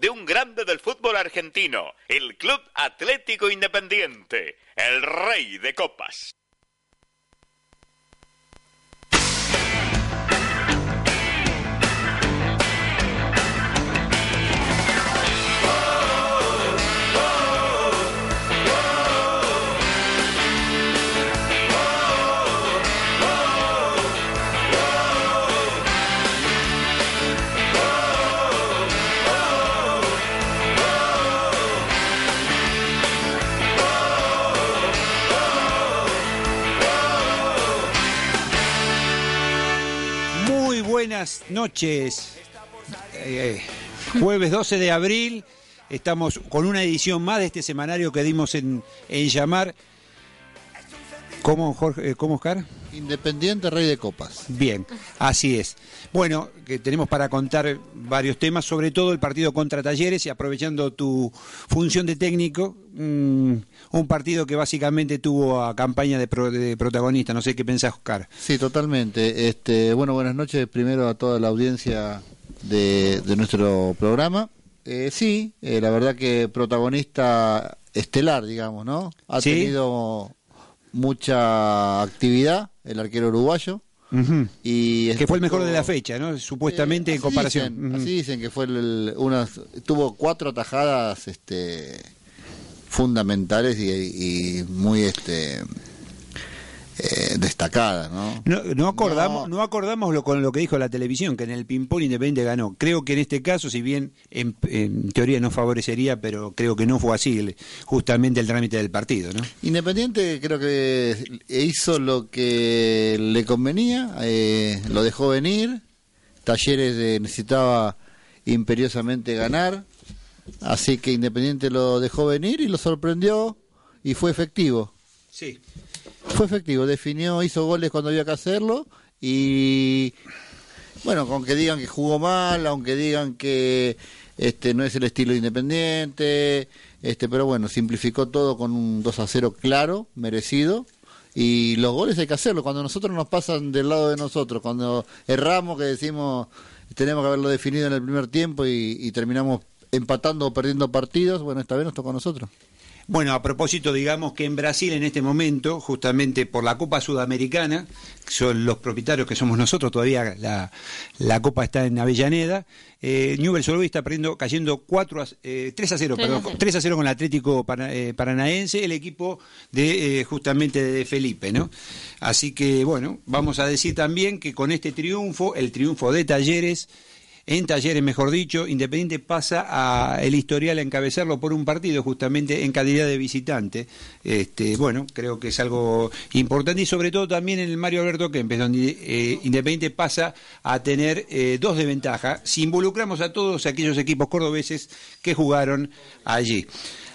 de un grande del fútbol argentino, el Club Atlético Independiente, el rey de copas. Buenas noches. Eh, jueves 12 de abril. Estamos con una edición más de este semanario que dimos en, en llamar. ¿Cómo, Jorge, eh, ¿Cómo, Oscar? Independiente Rey de Copas. Bien, así es. Bueno, que tenemos para contar varios temas, sobre todo el partido contra Talleres y aprovechando tu función de técnico, mm, un partido que básicamente tuvo a campaña de, pro- de protagonista. No sé qué pensás, Oscar. Sí, totalmente. Este, bueno, buenas noches primero a toda la audiencia de, de nuestro programa. Eh, sí, eh, la verdad que protagonista estelar, digamos, ¿no? Ha Sí. tenido mucha actividad el arquero uruguayo. Y Que fue el mejor de la fecha, ¿no? Supuestamente Eh, en comparación. dicen, así dicen que fue el, unas, tuvo cuatro atajadas este, fundamentales y, y muy este eh, destacadas, ¿no? No, no acordamos, No. no, acordamos lo, con lo que dijo la televisión, que en el ping-pong Independiente ganó. Creo que en este caso, si bien en, en teoría no favorecería, pero creo que no fue así justamente el trámite del partido, ¿no? Independiente creo que hizo lo que le convenía, eh, lo dejó venir, Talleres eh, necesitaba imperiosamente ganar, así que Independiente lo dejó venir y lo sorprendió y fue efectivo. Sí. Fue efectivo, definió, hizo goles cuando había que hacerlo y bueno, aunque digan que jugó mal, aunque digan que este no es el estilo independiente, este pero bueno, simplificó todo con un 2 a 0 claro, merecido. Y los goles hay que hacerlo, cuando nosotros nos pasan del lado de nosotros, cuando erramos que decimos tenemos que haberlo definido en el primer tiempo y, terminamos empatando o perdiendo partidos, bueno, esta vez nos tocó a nosotros. Bueno, a propósito, digamos que en Brasil en este momento, justamente por la Copa Sudamericana, que son los propietarios que somos nosotros, todavía la, la Copa está en Avellaneda, eh, Newell's Old está perdiendo, cayendo 4 a, eh, 3 a 0, 3 a perdón, 0. 3 a 0 con el Atlético eh, Paranaense, el equipo de eh, justamente de Felipe, ¿no? Así que, bueno, vamos a decir también que con este triunfo, el triunfo de Talleres, en Talleres, mejor dicho, Independiente pasa a el historial a encabezarlo por un partido, justamente en calidad de visitante. Este, bueno, creo que es algo importante y sobre todo también en el Mario Alberto Kempes, donde eh, Independiente pasa a tener eh, dos de ventaja si involucramos a todos aquellos equipos cordobeses que jugaron allí.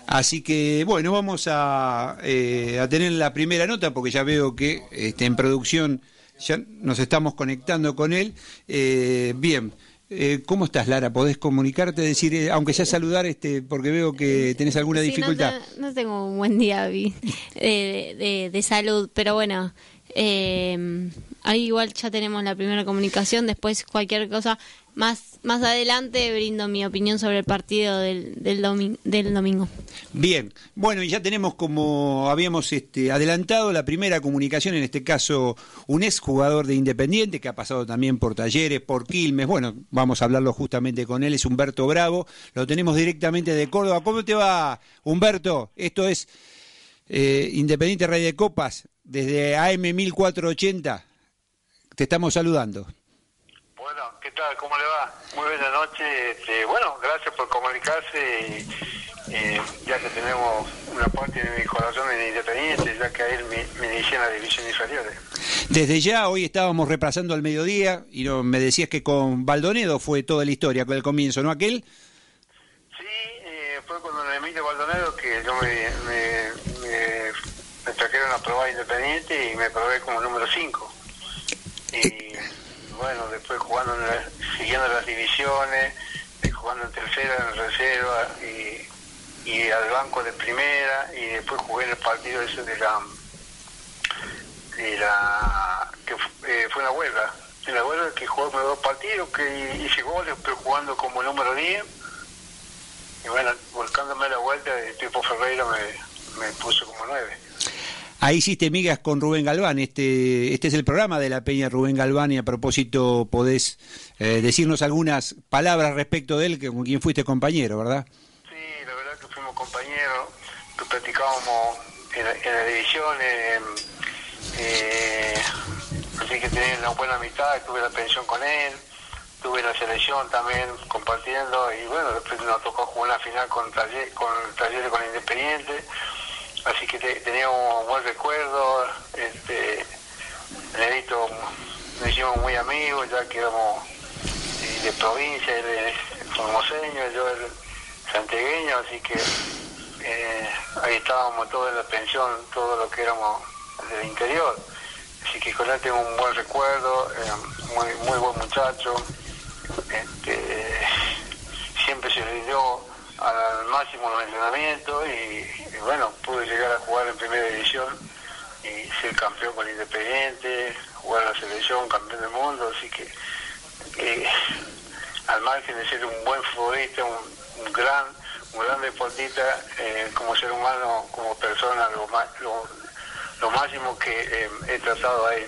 Así que bueno, vamos a, eh, a tener la primera nota porque ya veo que este, en producción ya nos estamos conectando con él. Bien, eh, ¿cómo estás Lara? ¿Podés comunicarte, decir, eh, aunque sea saludar, este, porque veo que tenés alguna Sí, dificultad? No, te- no tengo un buen día Vi, de, de- de salud, pero bueno, eh, ahí igual ya tenemos la primera comunicación, después cualquier cosa. Más, más adelante brindo mi opinión sobre el partido del, del, domi- del domingo. Bien, bueno, y ya tenemos como habíamos este, adelantado la primera comunicación, en este caso un ex jugador de Independiente que ha pasado también por Talleres, por Quilmes, bueno, vamos a hablarlo justamente con él, es Humberto Bravo, lo tenemos directamente de Córdoba. ¿Cómo te va, Humberto? Esto es eh, Independiente Rey de Copas, desde AM 1480, te estamos saludando. Bueno, ¿qué tal? ¿Cómo le va? Muy buena noche. Este, bueno, gracias por comunicarse. Y, y ya que tenemos una parte de mi corazón en Independiente, ya que a él me, me inicié en la división inferiores. Desde ya, hoy estábamos repasando al mediodía y no, me decías que con Baldonedo fue toda la historia, con el comienzo, ¿no aquel? Sí, después cuando en Emilio Baldonero, que yo me, me trajeron a probar Independiente y me probé como número 5. Y bueno, después jugando, en la- siguiendo las divisiones, eh, jugando en tercera, en reserva y, y al banco de primera y después jugué en el partido ese de la de la que eh, fue una huelga. En la huelga que jugó dos partidos que hice goles pero jugando como número 10 y bueno volcándome la vuelta el tipo Ferreira me, me puso como 9 Ahí hiciste migas con Rubén Galván. Este, este es el programa de la Peña Rubén Galván y a propósito podés eh, decirnos algunas palabras respecto de él, que con quien fuiste compañero, ¿verdad? Sí, la verdad que fuimos compañeros, que practicábamos en, la- en las divisiones, eh, así que tenía una buena amistad, tuve la pensión con él, tuve la selección también compartiendo y bueno, después nos tocó jugar una final con Taller, con Talleres con Independiente, así que te- teníamos un buen recuerdo, este, Nerito nos hicimos muy amigos, ya que éramos eh, de provincia, él es formoseño, yo el santiagueño, así que eh, ahí estábamos todos en la pensión, todo lo que éramos del interior. Así que con él tengo un buen recuerdo, eh, muy, muy buen muchacho, este, siempre se dio al máximo los entrenamientos y, y bueno, pude llegar a jugar en primera división y ser campeón con Independiente, jugar en la selección, campeón del mundo, así que eh, al margen de ser un buen futbolista, un, un gran un gran deportista, eh, como ser humano, como persona, lo, ma- lo, máximo que eh, he tratado ahí.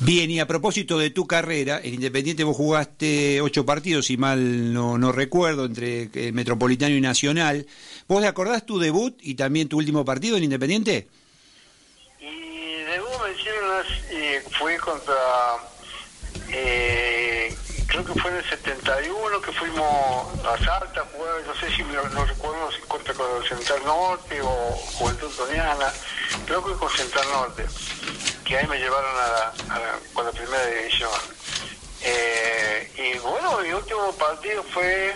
Bien, y a propósito de tu carrera, en Independiente vos jugaste ocho partidos, si mal no, no recuerdo, entre eh, Metropolitano y Nacional. ¿Vos te acordás tu debut y también tu último partido en Independiente? Y debut me hicieron eh, fue contra, eh, creo que fue en el 71 que fuimos a Salta a no sé si no recuerdo si contra con Central Norte o Juventud Toniana, creo que con Central Norte, que ahí me llevaron a con la primera división. Eh, y bueno, mi último partido fue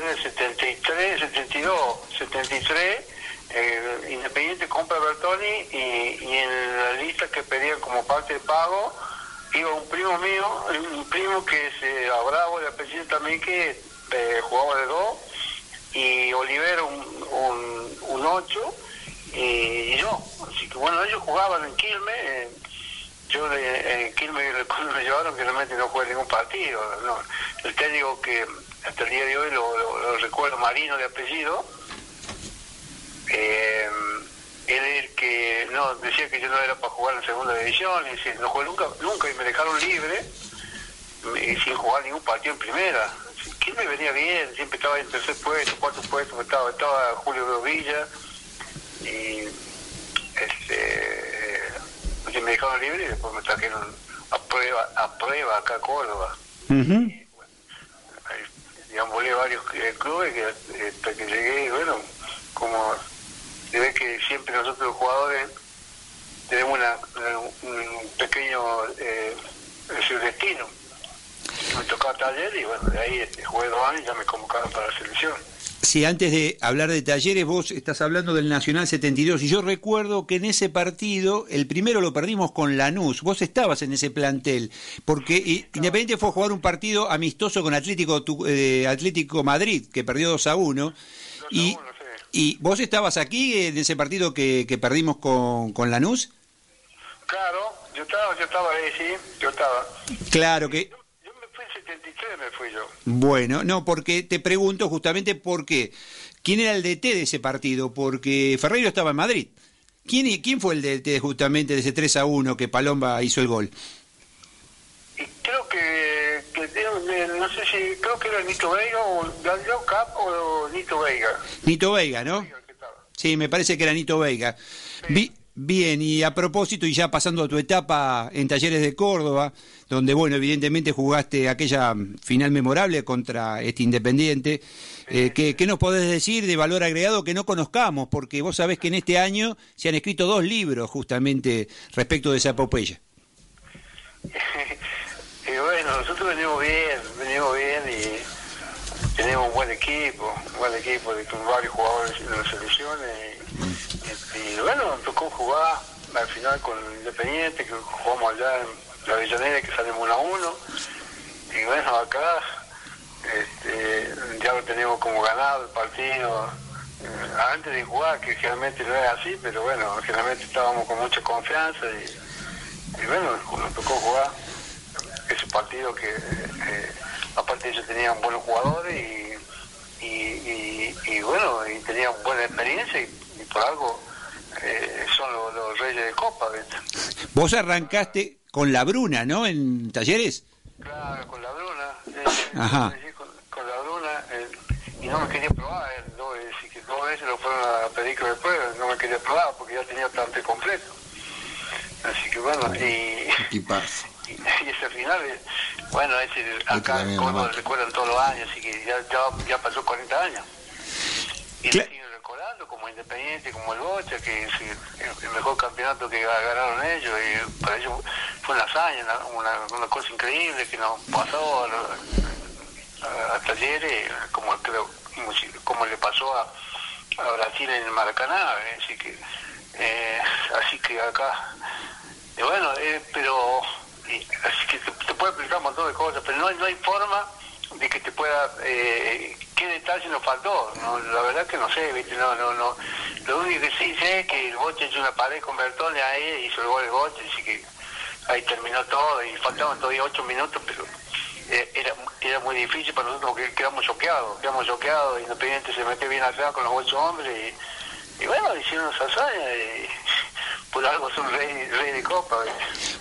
en el 73, 72, 73, eh, Independiente compra Bertoni y, y en la lista que pedían como parte de pago iba un primo mío, un primo que es eh, Bravo de apellido también que eh, jugaba de dos y Olivero un, un, un 8 y, y yo. Así que bueno, ellos jugaban en Quilmes. eh, yo de, en Quilmes recuerdo me llevaron que realmente no jugué ningún partido. no. El técnico que hasta el día de hoy lo, lo- lo recuerdo, Marino de apellido, eh, él es el que no decía que yo no era para jugar en segunda división, y dice, no jugué nunca, nunca y me dejaron libre y sin jugar ningún partido en primera. ¿Quién me venía bien? Siempre estaba en tercer puesto, cuarto puesto, estaba, estaba Julio Villa y este me dejaron libre y después me trajeron a prueba, a prueba acá a Córdoba. Deambulé varios eh, clubes que hasta que llegué, bueno, como se ve que siempre nosotros los jugadores tenemos una, un pequeño eh, destino. Me tocaba taller y bueno, de ahí este, jugué dos años y ya me convocaron para la selección. Sí, antes de hablar de talleres, vos estás hablando del Nacional 72 y yo recuerdo que en ese partido, el primero lo perdimos con Lanús, vos estabas en ese plantel, porque Independiente fue a jugar un partido amistoso con Atlético, Tu- eh, Atlético Madrid, que perdió 2 a 1, y, 2 a 1, sí. y vos estabas aquí en ese partido que, que perdimos con, con Lanús. Claro, yo estaba, yo estaba ahí, sí, yo estaba. Claro que... Yo, yo me fui en 73, me fui yo. Bueno, no, porque te pregunto justamente por qué. ¿Quién era el DT de ese partido? Porque Ferreiro estaba en Madrid. ¿Quién, quién fue el DT justamente de ese 3 a 1 que Palomba hizo el gol? Y creo que, que no sé si, creo que era Nito Veiga o Gallo Cap o Nito Veiga. Nito Veiga, ¿no? Sí, me parece que era Nito Veiga. Vi- bien, y a propósito, y ya pasando a tu etapa en Talleres de Córdoba, donde, bueno, evidentemente jugaste aquella final memorable contra este Independiente, eh, ¿qué, nos podés decir de valor agregado que no conozcamos? Porque vos sabés que en este año se han escrito dos libros justamente respecto de esa epopeya. y bueno, nosotros venimos bien, venimos bien y tenemos un buen equipo, un buen equipo de varios jugadores en las selecciones. Y, bueno, tocó jugar al final con el Independiente, que jugamos allá en la Avellaneda, que salimos 1 a 1. Y bueno, acá este, ya lo tenemos como ganado el partido. Eh, antes de jugar, que generalmente no es así, pero bueno, generalmente estábamos con mucha confianza y, bueno, nos tocó jugar ese partido que eh, aparte ellos tenían buenos jugadores y, y, y, bueno, y tenían buena experiencia y por algo eh, son los, los reyes de Copa. ¿viste? Vos arrancaste con la Bruna, ¿no? En talleres. Claro, con la Bruna. eh, Ajá. Con, con la Bruna. eh, y no me quería probar. eh, dos, veces, que dos veces lo fueron a pedir que me prueben. No me quería probar porque ya tenía tanto completo. Así que bueno, y, Equipazo. y, y ese final, eh, bueno, ese acá mamá. recuerdan todos los años, así que ya, ya, ya pasó 40 años. Y Cla- lo siguen recordando como Independiente, como el Bocha, que es el, mejor campeonato que ga- ganaron ellos, y para ellos fue una hazaña, una, una, cosa increíble que nos pasó a, a- a Talleres, como creo como, le pasó a, a Brasil en el Maracaná, eh, así que eh, así que acá y bueno, eh, pero y- así que te, te puede explicar un montón de cosas, pero no, no hay forma de que te pueda eh, qué detalle nos faltó. No, la verdad que no sé, viste, no, no, no. Lo único que sí sé es que el Boche hizo una pared con Bertone ahí, hizo el gol el Boche, así que ahí terminó todo y faltaban todavía ocho minutos, pero eh, era, era muy difícil para nosotros porque quedamos choqueados, quedamos choqueados, Independiente se metió bien atrás con los ocho hombres y, y bueno, hicieron esa hazaña y por algo son rey, rey de copa.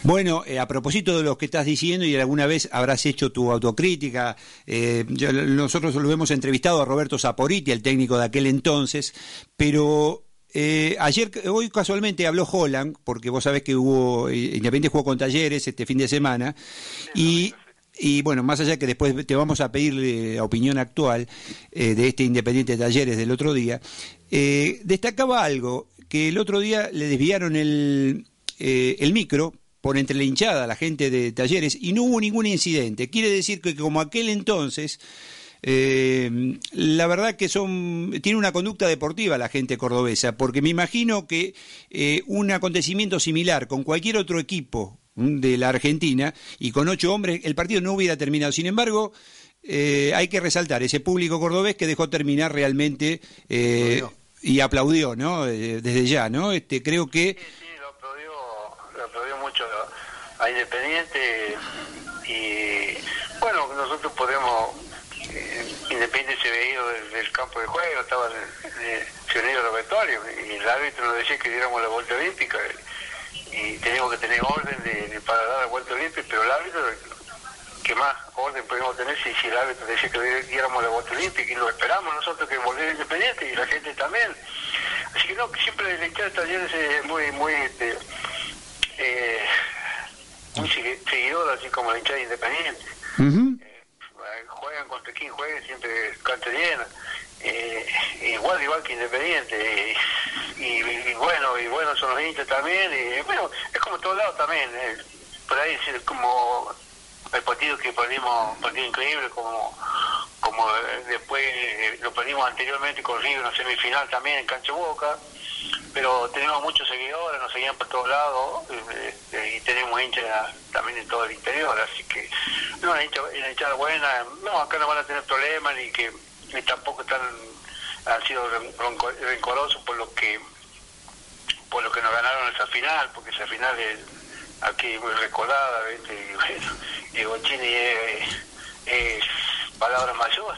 Bueno, eh, a propósito de lo que estás diciendo y alguna vez habrás hecho tu autocrítica, eh, nosotros lo hemos entrevistado a Roberto Saporiti, el técnico de aquel entonces, pero eh, ayer, hoy casualmente habló Holland, porque vos sabés que hubo, eh, Independiente jugó con Talleres este fin de semana, y... Y bueno, más allá que después te vamos a pedir la opinión actual eh, de este Independiente Talleres del otro día, destacaba algo, que el otro día le desviaron el, eh, el micro por entre la hinchada, la gente de Talleres, y no hubo ningún incidente. Quiere decir que como aquel entonces, eh, la verdad que son tiene una conducta deportiva la gente cordobesa, porque me imagino que eh, un acontecimiento similar con cualquier otro equipo mm, de la Argentina y con ocho hombres, el partido no hubiera terminado. Sin embargo, eh, hay que resaltar ese público cordobés que dejó terminar realmente eh. Y aplaudió, ¿no? Eh, desde ya, ¿no? Este, creo que Sí, sí, lo aplaudió, lo aplaudió mucho a Independiente y bueno, nosotros podemos, eh, Independiente se veía desde el campo de juego, estaban eh, se unieron los vestuarios y el árbitro nos decía que diéramos la vuelta olímpica y teníamos que tener orden de, de- para dar la vuelta olímpica, pero el árbitro, que más orden podíamos tener si, si el árbitro decía que diéramos la vuelta olímpica y lo esperamos nosotros que volviera Independiente y la gente también. Así que no, siempre la hinchada de talleres es muy, muy, este, eh, muy seguidora, así como la hinchada independiente. Ujú. Eh, juegan contra quien juegue, siempre cancha llena. Eh, igual, igual que Independiente. Y, y- y bueno, y bueno son los hinchas también. Y bueno, es como en todos lados también. eh. por ahí es como el partido que perdimos, un partido increíble, como como eh, después eh, lo perdimos anteriormente con River en semifinal también en Cancha Boca. Pero tenemos muchos seguidores, nos seguían por todos lados eh, y tenemos hinchas también en todo el interior, así que no, una hincha, hinchada buena, no, acá no van a tener problemas ni que ni tampoco están han sido rencorosos por lo que por lo que nos ganaron esa final, porque esa final es aquí muy recordada, ¿viste? bueno, Bochini es, es palabra mayor,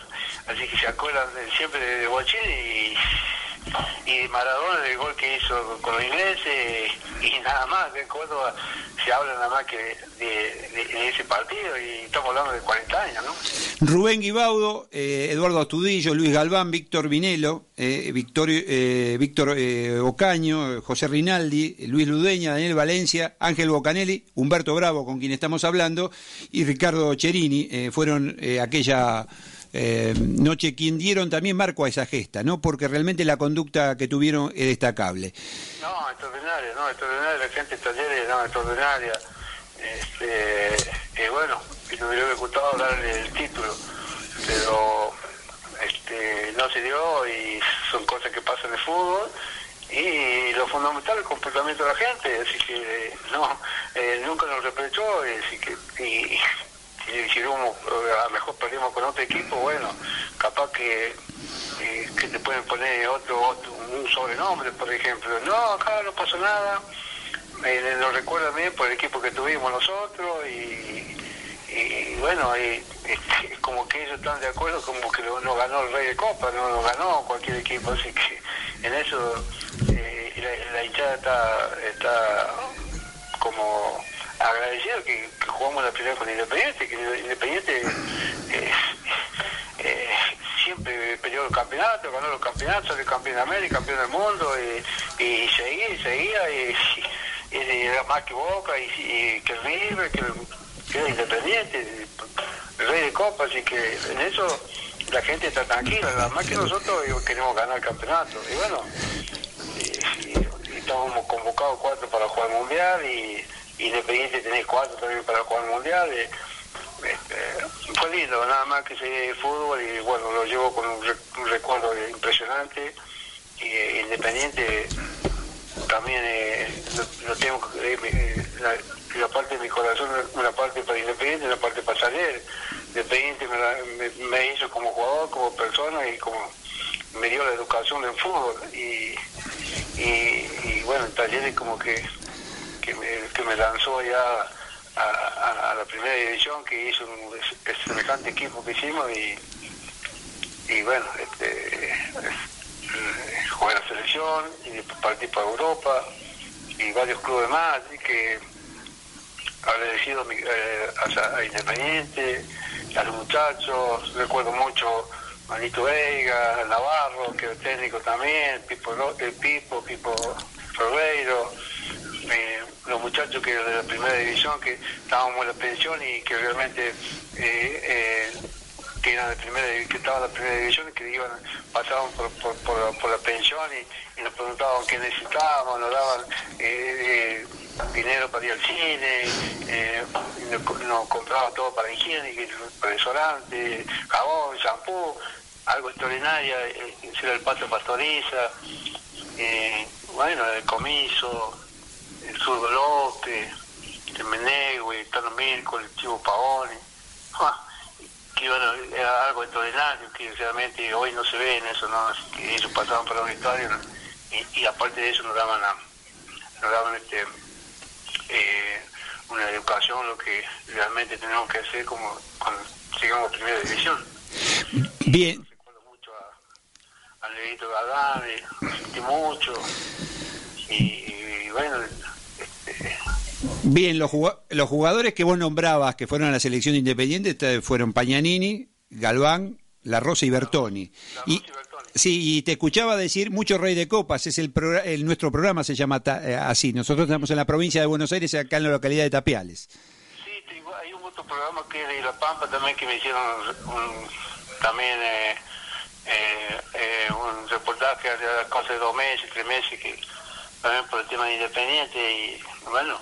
así que se acuerdan de- siempre de, de Bochini y, y Maradona del gol que hizo con los ingleses y nada más, de Córdoba se habla nada más que de, ese partido y estamos hablando de 40 años, ¿no? Rubén Guibaudo, eh, Eduardo Astudillo, Luis Galván, Víctor Vinelo, eh, Víctor, eh, Víctor eh, Ocaño, eh, José Rinaldi, Luis Ludeña, Daniel Valencia, Ángel Bocanelli, Humberto Bravo, con quien estamos hablando, y Ricardo Cherini, eh, fueron eh, aquella eh, noche quien dieron también marco a esa gesta, ¿no? Porque realmente la conducta que tuvieron es destacable. No, extraordinaria, no, extraordinaria, la gente talleres, no, extraordinaria. Este, eh, bueno, me hubiera gustado darle el título, pero no se dio y son cosas que pasan en el fútbol y lo fundamental es el comportamiento de la gente, así que no, eh, nunca nos reprochó, así que y, y si hubo, a lo mejor perdimos con otro equipo, bueno, capaz que eh, que te pueden poner otro, otro un sobrenombre, por ejemplo. No, acá no pasó nada, eh, lo recuerdan bien por el equipo que tuvimos nosotros y, y bueno, y, este, como que ellos están de acuerdo, como que no ganó el Rey de Copa, no ganó cualquier equipo, así que en eso eh, la, la hinchada está, está como agradecido que, jugamos la primera con Independiente, que Independiente eh, eh, siempre peleó el campeonato, ganó los campeonatos, salió campeón de América, campeón del mundo, y, y seguía y seguía, y, era más que Boca, y, que River, que, que era Independiente, el rey de Copa, así que en eso la gente está tranquila, nada más que nosotros eh, queremos ganar el campeonato. Y bueno, estamos convocados cuatro para jugar el mundial y Independiente tenés cuatro también para jugar el mundial. y, este, fue lindo, nada más que el fútbol y bueno, lo llevo con un, re- un recuerdo impresionante. Y eh, Independiente también eh, lo, lo tengo eh, eh, la, la parte de mi corazón una parte para Independiente una parte para Saler Independiente me, la- me- hizo como jugador como persona y como me dio la educación del fútbol y, y, y bueno en talleres como que que me, que me lanzó ya a, la primera división que hizo un es- es semejante equipo que hicimos y y bueno, este, eh, jugué la selección y partí para Europa y varios clubes más, así que agradecido eh, a- Independiente, a los muchachos, recuerdo mucho Manito Veiga, Navarro, que era técnico también, Pipo, Ro- eh, Pipo, Pipo Ferreiro, eh, los muchachos que de la primera división que estábamos en la pensión y que realmente eh, eh, que eran de primera que estaban en la primera división y que iban pasaban por, por, por, la- pensión y, nos preguntaban qué necesitábamos nos daban eh, eh, dinero para ir al cine eh, y nos, nos compraban todo para higiene para restaurante jabón shampoo algo extraordinario eh, era el pato pastoriza bueno el comiso Zurdo López, el el Tano Mirko, el Chivo Paone, ¡ah! que bueno, era algo extraordinario, que realmente hoy no se ve en eso, ¿no? Así que ellos pasaban por la historia ¿no? y, y aparte de eso nos daban, a- nos daban este, eh, una educación, lo que realmente tenemos que hacer como cuando llegamos a primera división. Bien, Recuerdo mucho a, a Leito lo sentí mucho y, y bueno, bien, los, los jugadores que vos nombrabas que fueron a la selección independiente te- fueron Pañanini, Galván, La Rosa y Bertoni. La Rosa y Bertoni. sí, y te escuchaba decir mucho Rey de Copas, es el, el nuestro programa se llama ta- eh, así. Nosotros estamos en la provincia de Buenos Aires, acá en la localidad de Tapiales. Sí, hay un otro programa que es de La Pampa también que me hicieron un, también eh, eh, eh, un reportaje hace dos meses, tres meses, que también por el tema de Independiente y bueno,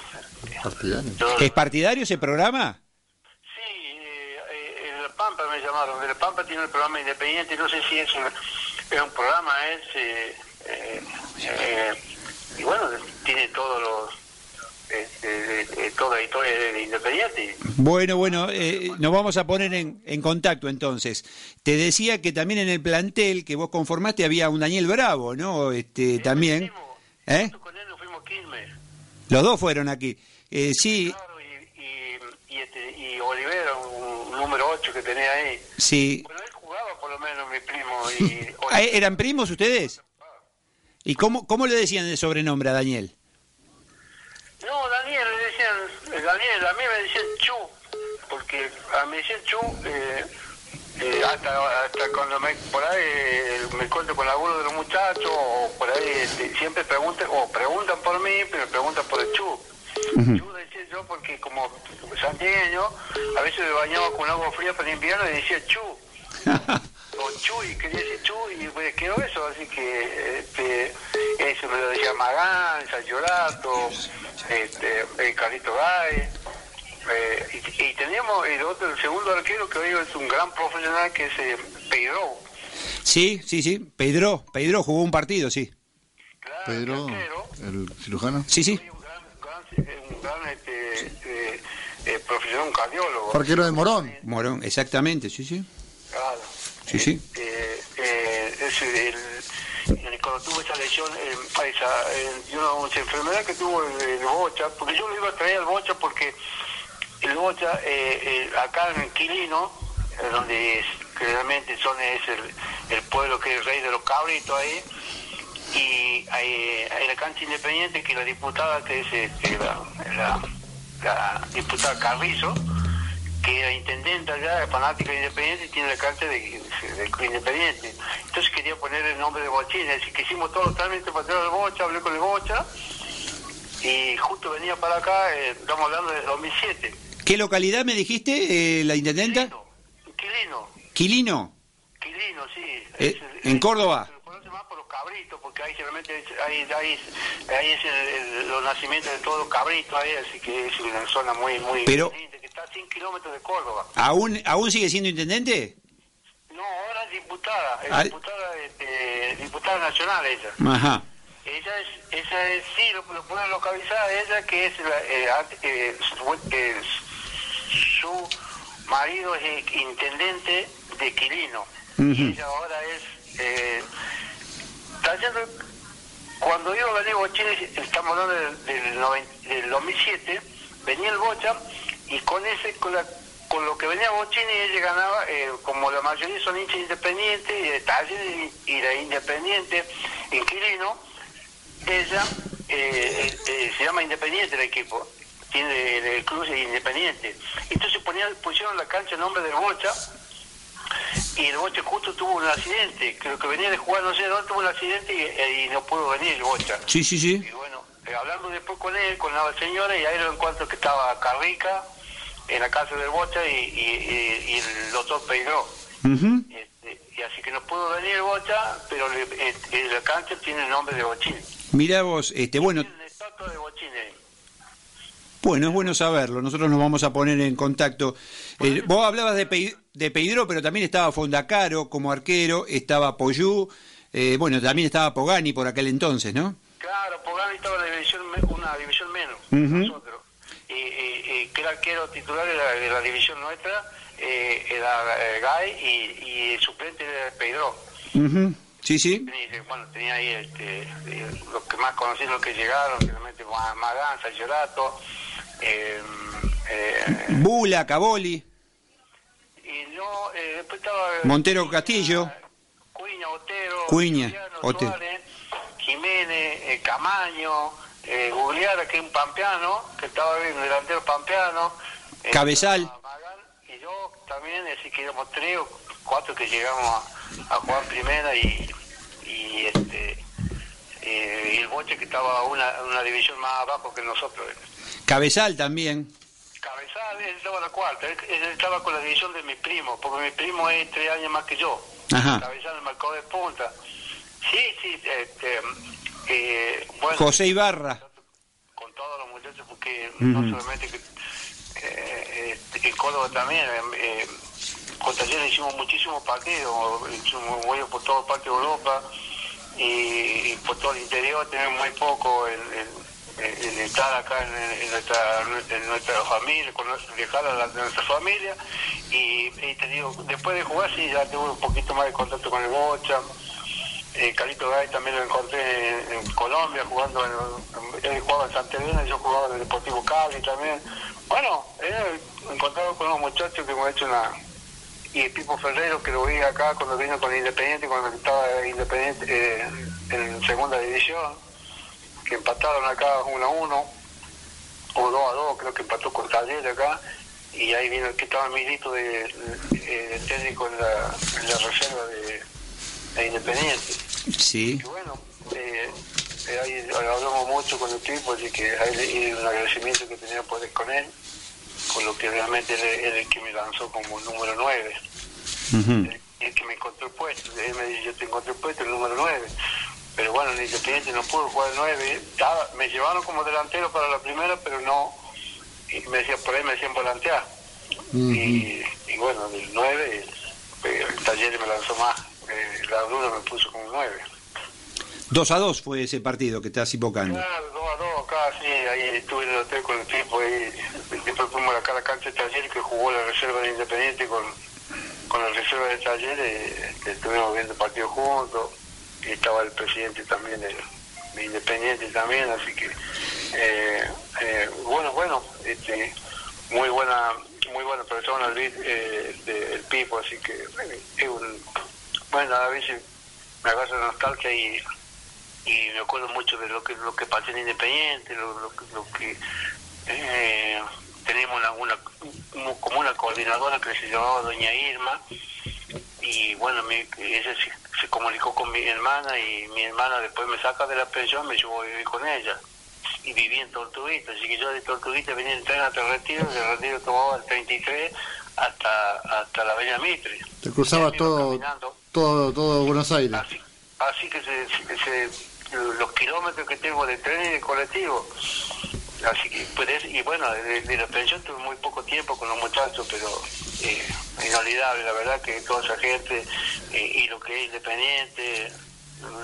Partidario. ¿Es partidario ese programa? sí, eh, eh, en La Pampa me llamaron, de La Pampa tiene el programa Independiente, no sé si es un, es un programa, es, eh, eh, eh, y bueno, tiene todos los, este, de- de- toda la historia de Independiente. Bueno, bueno, eh, nos vamos a poner en, en contacto entonces. Te decía que también en el plantel que vos conformaste había un Daniel Bravo, ¿no? Este, también. ¿Eh? con él nos fuimos a Quilmes. Los dos fueron aquí. Eh, sí, Claro, y, y, y, este, y Olivera, un, un número 8 que tenía ahí. sí. Bueno, él jugaba por lo menos, mi primo. Y, Ah, ¿Eran primos ustedes? ¿Y cómo, cómo le decían de sobrenombre a Daniel? No, Daniel, le decían, eh, Daniel, a mí me decían Chu, porque a mí me decían Chu, eh, eh, hasta, hasta cuando me, por ahí eh, me encuentro con alguno de los muchachos, o por ahí este, siempre preguntan, o preguntan por mí, pero me preguntan por el Chu. Chu decía yo porque como santiagueño, a veces me bañaba con agua fría para el invierno y decía Chu. o Chuy, quería decir Chuy, y pues quedó eso, así que este, eso me lo decía Magán, Sayorato, este, el Carlito Gay, eh, y, y teníamos el otro, el segundo arquero que hoy es un gran profesional que es eh, Pedro. Sí, sí, sí. Pedro, Pedro jugó un partido, sí. Claro, Pedro, el arquero. el cirujano. Sí, sí. Un gran, gran- un gran este, eh, eh, profesional, un cardiólogo. Arquero de Morón. Morón, exactamente, sí, sí. Claro. Sí, sí. Eh, eh, es el, el- cuando tuvo esa lesión, eh, esa, eh, y una, enfermedad que tuvo el, el Bocha, porque yo lo iba a traer al Bocha porque el Bocha, eh, eh, acá en Quilino, eh, donde es, realmente son, es el, el pueblo que es el rey de los cabritos ahí, y hay, hay la cancha independiente que la diputada que es este, la, diputada Carrizo que era intendente allá, fanática de Independiente, y tiene la cancha de, Independiente. Entonces quería poner el nombre de Bochín, así que hicimos todo totalmente para traer al Bocha, hablé con el Bocha, y justo venía para acá, eh, estamos hablando de 2007. ¿Qué localidad me dijiste, eh, la intendenta? Quilino, Quilino, Quilino. Sí. Eh, Es- en es- Córdoba. Se lo conoce más por los cabritos, porque ahí generalmente es- ahí, ahí, ahí es el, el- los nacimientos de todos los cabritos, ahí, así que es una zona muy, muy Pero- que está a 100 kilómetros de Córdoba. ¿Aún, ¿Aún sigue siendo intendente? No, ahora es diputada, es Ah. diputada, este, diputada nacional ella. Ajá. Ella es, ella es, sí, lo, lo pueden localizar ella, que es, la, eh, ante- eh, su, marido es intendente de Quilino. Y ella ahora es, eh, está haciendo, cuando yo gané Bochini, estamos hablando del, del, noven- del 2007, venía el Bocha y con ese, con la con lo que venía Bochini ella ganaba, eh, como la mayoría son hinchas independientes, y de Talleres y y de Independiente, inquilino, ella eh, eh, se llama Independiente el equipo, tiene el, el club Independiente. Entonces ponían, pusieron la cancha el nombre del Bocha y el Bocha justo tuvo un accidente, creo que venía de jugar no sé dónde tuvo un accidente y, eh, y no pudo venir el Bocha. Sí, sí, sí. Y bueno, eh, hablando después con él, con la señora, y ahí lo encuentro que estaba Carrica en la casa del Bocha y, y, y- y el doctor Peiró. Este, y así que no pudo venir el Bocha, pero le- eh, eh, la cancha tiene el nombre de Bochín. Mirá vos, este, bueno, de Bochín. Bueno, es bueno saberlo. Nosotros nos vamos a poner en contacto. Eh, vos hablabas de, Pei- de Peidro, pero también estaba Fondacaro como arquero, estaba Poyú, eh, bueno, también estaba Pogani por aquel entonces, ¿no? Claro, Pogani estaba en la división, una división menos Ujú. nosotros. Y, y- y que era arquero titular de la, de la división nuestra, eh, era eh, Gay y, y el suplente era Pedro. Ujú. Sí, sí. Bueno, tenía ahí este, eh, los que más conocidos, los que llegaron, realmente Ma- Magán, Sayorato, eh, eh, Bula, Caboli. y no, eh, después estaba... Montero Cuña, Castillo. Cuña, Otero, Cuña, Juliano Otero. Suárez, Jiménez, eh, Camaño, eh, Gugliara, que es un pampeano, que estaba bien, un delantero pampeano. eh, Cabezal. Magán, y yo también, así que éramos tres cuatro que llegamos a, a jugar primera y, y este eh, y el boche que estaba una, una división más abajo que nosotros. Cabezal también. Cabezal, él estaba en la cuarta, él, él estaba con la división de mi primo, porque mi primo es tres años más que yo. Ajá. Cabezal el marcador de punta. Sí, sí, este, eh, bueno, José Ibarra. con todos los muchachos, porque no solamente que eh, este, en Córdoba también, eh, con Talleres hicimos muchísimos partidos, hicimos vuelos por toda parte de Europa y, por todo el interior, tenemos muy poco el, estar acá en, nuestra, en nuestra familia, con nuestra, dejar a la- nuestra familia y, y te digo, después de jugar sí ya tuve un poquito más de contacto con el Bocha, eh, Carlito Gay también lo encontré en, Colombia jugando en, él jugaba en Santa Elena yo jugaba en el Deportivo Cali también. Bueno he encontrado con unos muchachos que hemos hecho una y Pipo Ferrero que lo vi acá cuando vino con Independiente cuando estaba Independiente eh, en segunda división que empataron acá 1 a 1 o 2 a 2 creo que empató con Taller acá y ahí vino el que estaba Milito de, de técnico en la, en la reserva de, de Independiente Sí. y bueno, eh, eh, ahí hablamos mucho con el tipo, así que hay un agradecimiento que tenía poder con él, con lo que realmente él, es el que me lanzó como número 9, Ujú. el, el que me encontró el puesto, él me dice, yo te encontré el puesto, el número 9. Pero bueno, en Independiente no pudo jugar el 9, estaba, me llevaron como delantero para la primera, pero no, y me decían, por ahí me decían volantear. y, y bueno, del 9, el, el taller me lanzó más, eh, la duda me puso como 9. 2 a 2 fue ese partido que estás invocando. Claro, 2 a 2 acá, sí, ahí estuve en el hotel con el tipo y después fuimos acá a la cancha de taller que jugó la reserva de Independiente con, con la reserva de taller, eh, estuvimos viendo el partido juntos y estaba el presidente también de, de Independiente también, así que eh, eh, bueno, bueno, este, muy buena muy buena persona el, Luis, eh, este, el Pipo, así que eh, es un, bueno, a veces me agarra nostalgia y y me acuerdo mucho de lo que lo que pasó en Independiente, lo, lo, que- lo que eh, tenemos una, una como- una coordinadora que se llamaba Doña Irma y bueno, mi, ella se, se comunicó con mi hermana y mi hermana después me saca de la pensión, me llevó a vivir con ella y viví en Tortuguita, así que yo de Tortuguita venía en tren hasta el Retiro, de Retiro tomaba el 33 hasta hasta la Avenida Mitre. Te cruzaba todo, todo, todo Buenos Aires. Así, así que se, se- se- los kilómetros que tengo de tren y de colectivo. Así que, pues, es- y bueno, de, de la pensión tuve muy poco tiempo con los muchachos, pero eh, inolvidable, la verdad que toda esa gente eh, y lo que es independiente,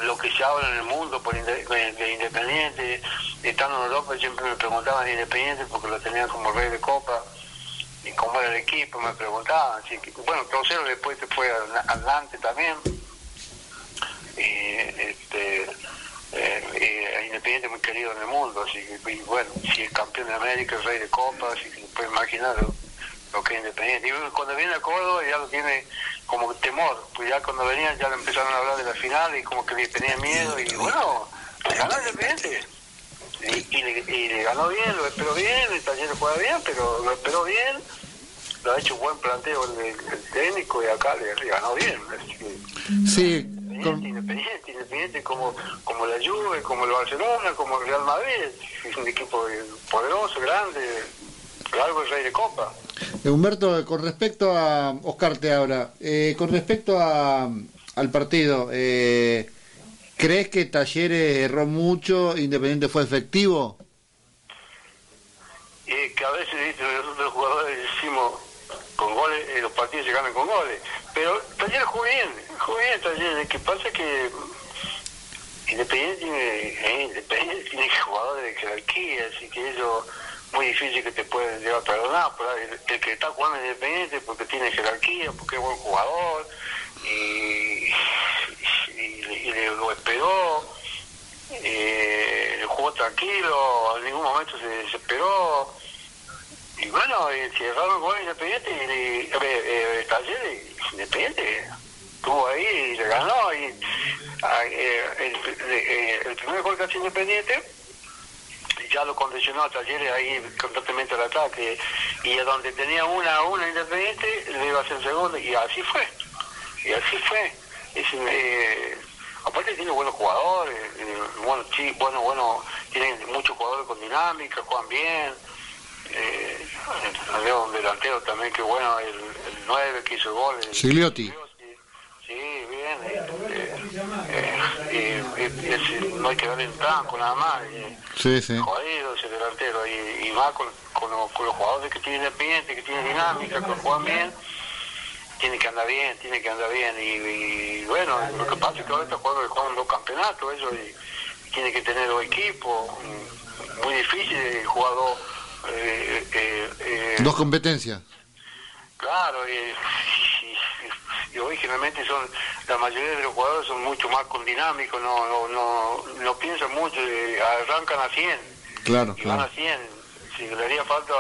lo que se habla en el mundo por de, de independiente, estando en Europa siempre me preguntaban de independiente porque lo tenían como rey de copa y cómo era el equipo, me preguntaban. Así que, bueno, Crucero después se fue adelante también. Y, este, eh, eh, Independiente muy querido en el mundo, así que, y bueno, si es campeón de América, es rey de Copa, así que puedes imaginar lo, lo que es Independiente. Y cuando viene a Córdoba ya lo tiene como temor, pues ya cuando venía ya le empezaron a hablar de la final y como que le tenía miedo y bueno, le ganó Independiente. Y, y, le, y le ganó bien, lo esperó bien, el taller juega bien, pero lo esperó bien, lo ha hecho un buen planteo el, el técnico y acá le, le ganó bien. Así que, Sí, Independiente, independiente, independiente como, como la Juve, como el Barcelona, como el Real Madrid. Es un equipo poderoso, grande, algo es rey de copa. Eh, Humberto, con respecto a Oscar te habla, eh, con respecto a, al partido, eh, ¿crees que Talleres erró mucho, Independiente fue efectivo? Que a veces los jugadores decimos con goles, eh, los partidos se ganan con goles. Pero Taller jugó bien, jugó bien Taller. Lo que pasa que Independiente tiene, eh, Independiente tiene jugadores de jerarquía, así que eso muy difícil que te pueden llegar a perdonar. Pero el, que está jugando en Independiente porque tiene jerarquía, porque es buen jugador y, y, lo esperó. Eh, jugó tranquilo, en ningún momento se desesperó. Y bueno, eh, si erraron gol Independiente, y, a ver, eh, Talleres, Independiente, estuvo ahí y le ganó. Y, ah, eh, el, eh, el primer gol que hace Independiente, ya lo condicionó a Talleres ahí completamente al ataque. Y a donde tenía una a una Independiente, le iba a hacer segundo, y así fue. Y así fue. Es, eh, aparte tiene buenos jugadores, bueno, sí, bueno, bueno, tienen muchos jugadores con dinámica, juegan bien. Eh, había un delantero también que bueno, el, el 9 que hizo el gol. el-. Eh, no hay que darle en blanco nada más. Sí, sí. jodido ese delantero y, y más con, con, los, con los jugadores que tienen ambiente, que tienen dinámica, que juegan bien, tiene que andar bien, tiene que andar bien y, y bueno, lo que pasa es que ahora está jugando juegan dos campeonatos eso y, tiene que tener dos equipos, muy difícil el jugador eh, eh, eh, Dos competencias. Claro, y, y, y hoy generalmente son, la mayoría de los jugadores son mucho más con dinámicos, no, no, no, no piensan mucho, eh, arrancan a 100 Claro, y van a claro. 100. Si le haría falta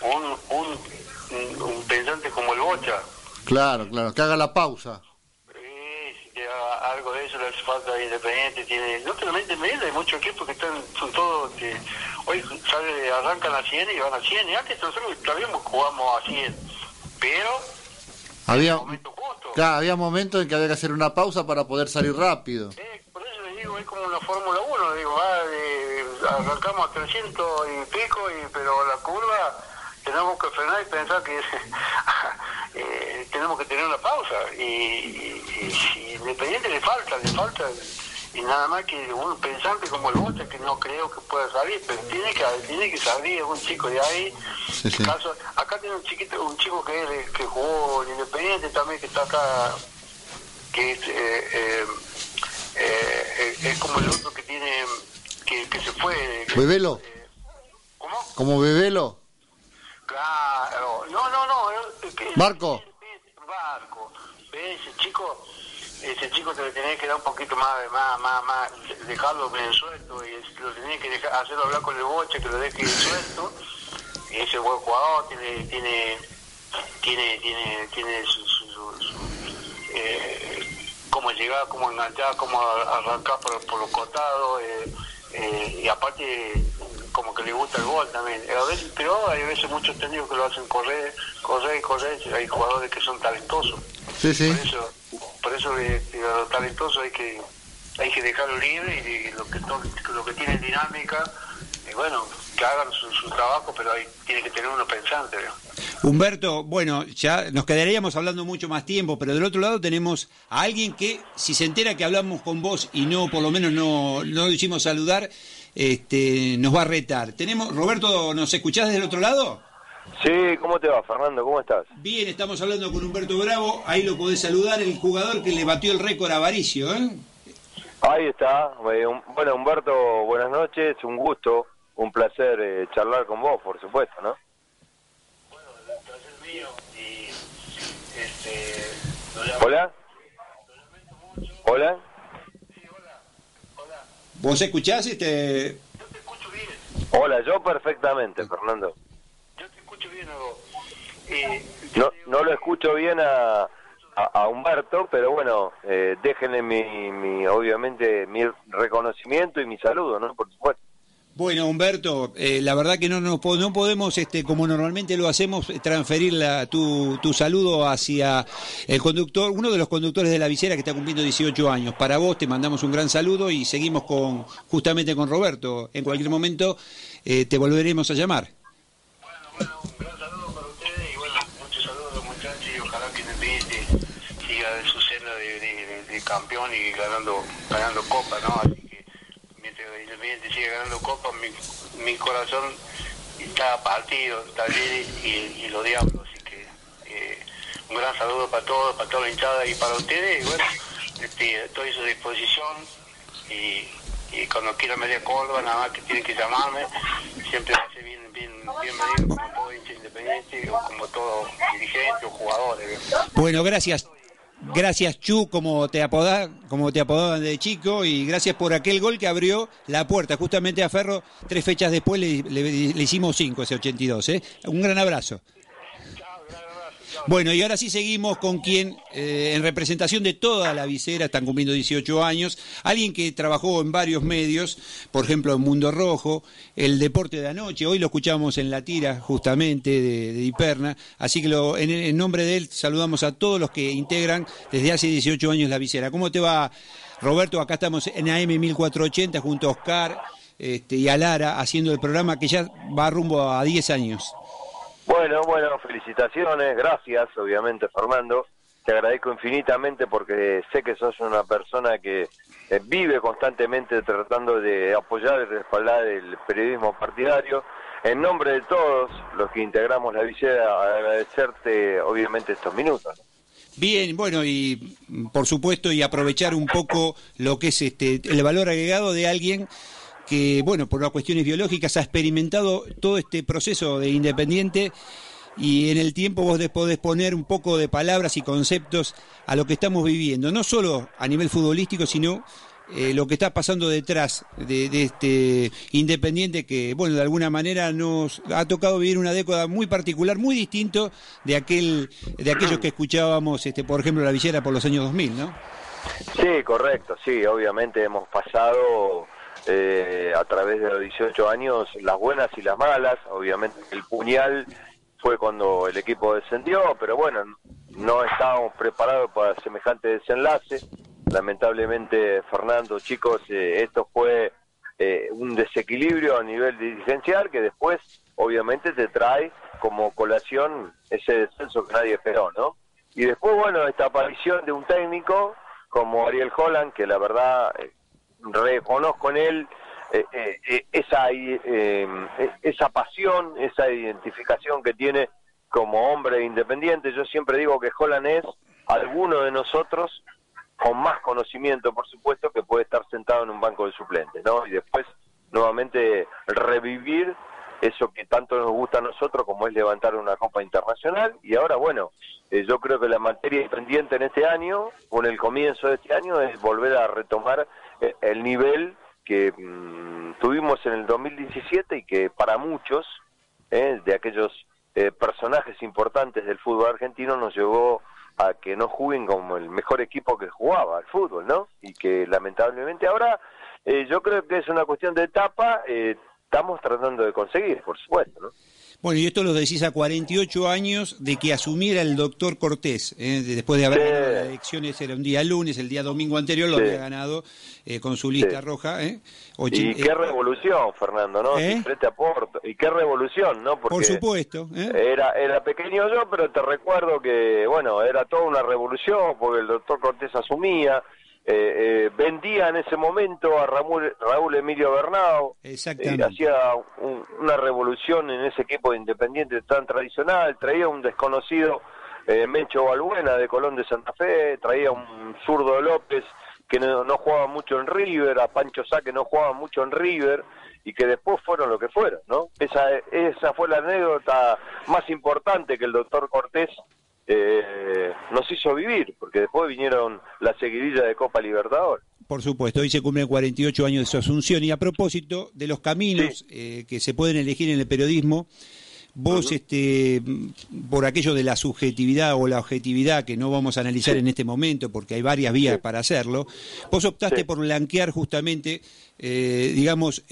un, un, un, pensante como el Bocha, Claro, claro. Que haga la pausa. eh, algo de eso le hace falta Independiente, tiene, no solamente Medellín, hay muchos equipos que están, son todos, que hoy sale, arrancan a 100 y van a 100, y antes nosotros también jugamos a 100, pero Había, momento justo. claro, había momentos en que había que hacer una pausa para poder salir rápido. Eh, por eso le digo, es como una Fórmula 1, digo, va, eh, arrancamos a 300 y pico, y, pero la curva tenemos que frenar y pensar que eh, tenemos que tener una pausa. Y, y, y- y Independiente le falta, le falta, y nada más que un pensante como el Bote, que no creo que pueda salir, pero tiene que tiene que salir, es un chico de ahí. Sí, sí. Caso- acá tiene un chiquito, un chico que, es- que jugó en Independiente también, que está acá que es es como el otro que tiene, que, que se fue. que- ¿Bebelo? eh, ¿Cómo? ¿Como Bebelo? Claro, no, no, no. eh, que- Barco. Barco. Ese chico, ese chico te lo tenés que dar un poquito más, más, más, más, dejarlo bien suelto y lo tenés que dejar, hacerlo hablar con el boche, que lo deje suelto. Y ese buen jugador tiene, tiene, tiene, tiene, tiene su, su, su- su, eh, cómo llegar, cómo enganchar, cómo arrancar por, por los costados, eh, eh, y aparte como que le gusta el gol también. A veces, pero hay veces muchos técnicos que lo hacen correr, correr y correr, hay jugadores que son talentosos. Sí, sí. Por eso, por eso eh, digo, a hay que hay que dejarlo libre y, lo que lo que tiene dinámica, y bueno, que hagan su, su trabajo, pero hay, tiene que tener uno pensante. Humberto, bueno, ya nos quedaríamos hablando mucho más tiempo, pero del otro lado tenemos a alguien que, si se entera que hablamos con vos y no, por lo menos no, no lo hicimos saludar, este, nos va a retar. Tenemos, Roberto, ¿nos escuchás desde el otro lado? Sí, ¿cómo te va, Fernando? ¿Cómo estás? Bien, estamos hablando con Humberto Bravo, ahí lo podés saludar, el jugador que le batió el récord a Avaricio, ¿eh? Ahí está. Eh, Bueno, Humberto, buenas noches. Un gusto, un placer eh, charlar con vos, por supuesto, ¿no? Bueno, el placer mío y este, lo Hola. Hola. Sí, hola, hola, ¿Vos escuchás este...? yo te escucho bien. Hola, yo perfectamente, Fernando. No, no lo escucho bien a, Humberto, pero bueno, eh, déjenle mi, mi, obviamente, mi reconocimiento y mi saludo, ¿no? Por supuesto. Bueno, Humberto, eh, la verdad que no, po- no podemos, este, como normalmente lo hacemos, transferir la- tu, tu saludo hacia el conductor, uno de los conductores de la visera que está cumpliendo 18 años. Para vos te mandamos un gran saludo y seguimos con justamente con Roberto. En cualquier momento eh, te volveremos a llamar. Bueno, bueno, un gran saludo para ustedes y bueno, muchos saludos a los muchachos y ojalá que Independiente siga de su senda de, de- de- de campeón y ganando ganando copa, ¿no? Así que mientras Independiente siga ganando copa, mi, mi corazón está partido, está bien y, y lo diablos, así que eh, un gran saludo para todos, para toda la hinchada y para ustedes y bueno, este, estoy a su disposición y, y cuando quieran venir a Córdoba, nada más que tienen que llamarme, siempre ser bien, bien, bienvenido como todo hincha independiente o como todo dirigente o jugadores. Bueno, gracias. Gracias Chu, como te apodá, como te apodaban de chico, y gracias por aquel gol que abrió la puerta justamente a Ferro. Tres fechas después le, le- hicimos cinco ese 82. ¿eh? Un gran abrazo. Bueno, y ahora sí seguimos con quien, eh, en representación de toda la visera, están cumpliendo 18 años, alguien que trabajó en varios medios, por ejemplo en Mundo Rojo, el Deporte de Anoche, hoy lo escuchamos en la tira justamente de, de así que lo- en, en nombre de él saludamos a todos los que integran desde hace 18 años la visera. ¿Cómo te va, Roberto? Acá estamos en AM 1480 junto a Oscar este, y a Lara haciendo el programa que ya va rumbo a 10 años. Bueno, bueno, felicitaciones, gracias, obviamente, Fernando. Te agradezco infinitamente porque sé que sos una persona que eh, vive constantemente tratando de apoyar y respaldar el periodismo partidario. En nombre de todos los que integramos la visera, agradecerte, obviamente, estos minutos. Bien, bueno, y por supuesto, y aprovechar un poco lo que es este el valor agregado de alguien que, bueno, por las cuestiones biológicas ha experimentado todo este proceso de independiente y en el tiempo vos podés poner un poco de palabras y conceptos a lo que estamos viviendo, no solo a nivel futbolístico, sino eh, lo que está pasando detrás de, de este Independiente que, bueno, de alguna manera nos ha tocado vivir una década muy particular, muy distinto de aquel de aquellos que escuchábamos, este, por ejemplo, la villera por los años 2000, ¿no? Sí, correcto, sí, obviamente hemos pasado eh, a través de los 18 años las buenas y las malas, obviamente el puñal fue cuando el equipo descendió, pero bueno, no estábamos preparados para semejante desenlace, lamentablemente Fernando, chicos, eh, esto fue eh, un desequilibrio a nivel dirigencial que después obviamente te trae como colación ese descenso que nadie esperó, ¿no? Y después, bueno, esta aparición de un técnico como Ariel Holland, que la verdad eh, reconozco en él eh, eh, eh, esa, eh, esa pasión, esa identificación que tiene como hombre independiente. Yo siempre digo que Holland es alguno de nosotros con más conocimiento, por supuesto, que puede estar sentado en un banco de suplentes, ¿no? Y después, nuevamente, revivir eso que tanto nos gusta a nosotros como es levantar una Copa Internacional. Y ahora, bueno, yo creo que la materia pendiente en este año, con el comienzo de este año, es volver a retomar el nivel que mm, tuvimos en el 2017 y que para muchos, eh, de aquellos personajes importantes del fútbol argentino, nos llevó a que no juguen como el mejor equipo que jugaba al fútbol, ¿no? Y que lamentablemente ahora yo creo que es una cuestión de etapa, estamos tratando de conseguir, por supuesto, ¿no? Bueno, y esto lo decís a 48 años de que asumiera el doctor Cortés, ¿eh? después de haber ganado las elecciones, era un día lunes, el día domingo anterior lo había ganado eh, con su lista roja. ¿eh? y qué revolución, Fernando, ¿no? Y qué revolución, ¿no? Porque Por supuesto. Era, era pequeño yo, pero te recuerdo que, bueno, era toda una revolución porque el doctor Cortés asumía. Eh, eh, vendía en ese momento a Raúl, Raúl Emilio Bernao, eh, hacía una revolución en ese equipo de Independiente tan tradicional, traía un desconocido Mencho Balbuena de Colón de Santa Fe, traía un zurdo López que no, jugaba mucho en River, a Pancho Sá que no jugaba mucho en River y que después fueron lo que fueron, ¿no? Esa, esa fue la anécdota más importante que el doctor Cortés eh, nos hizo vivir, porque después vinieron la seguidilla de Copa Libertador. Por supuesto, hoy se cumplen 48 años de su asunción y a propósito de los caminos eh, que se pueden elegir en el periodismo, vos, este, por aquello de la subjetividad o la objetividad que no vamos a analizar en este momento porque hay varias vías para hacerlo, vos optaste por blanquear justamente, eh, digamos,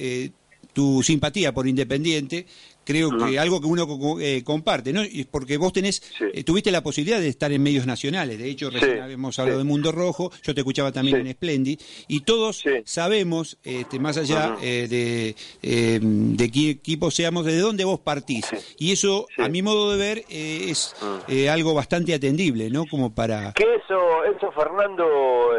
tu simpatía por Independiente creo que algo que uno eh, comparte, ¿no? Porque vos tenés, eh, tuviste la posibilidad de estar en medios nacionales, de hecho recién habíamos hablado de Mundo Rojo, yo te escuchaba también en Splendid, y todos sabemos, este, más allá eh, de, de qué equipo seamos, de dónde vos partís, y eso, a mi modo de ver, es algo bastante atendible, ¿no? Como para... Que eso, eso Fernando,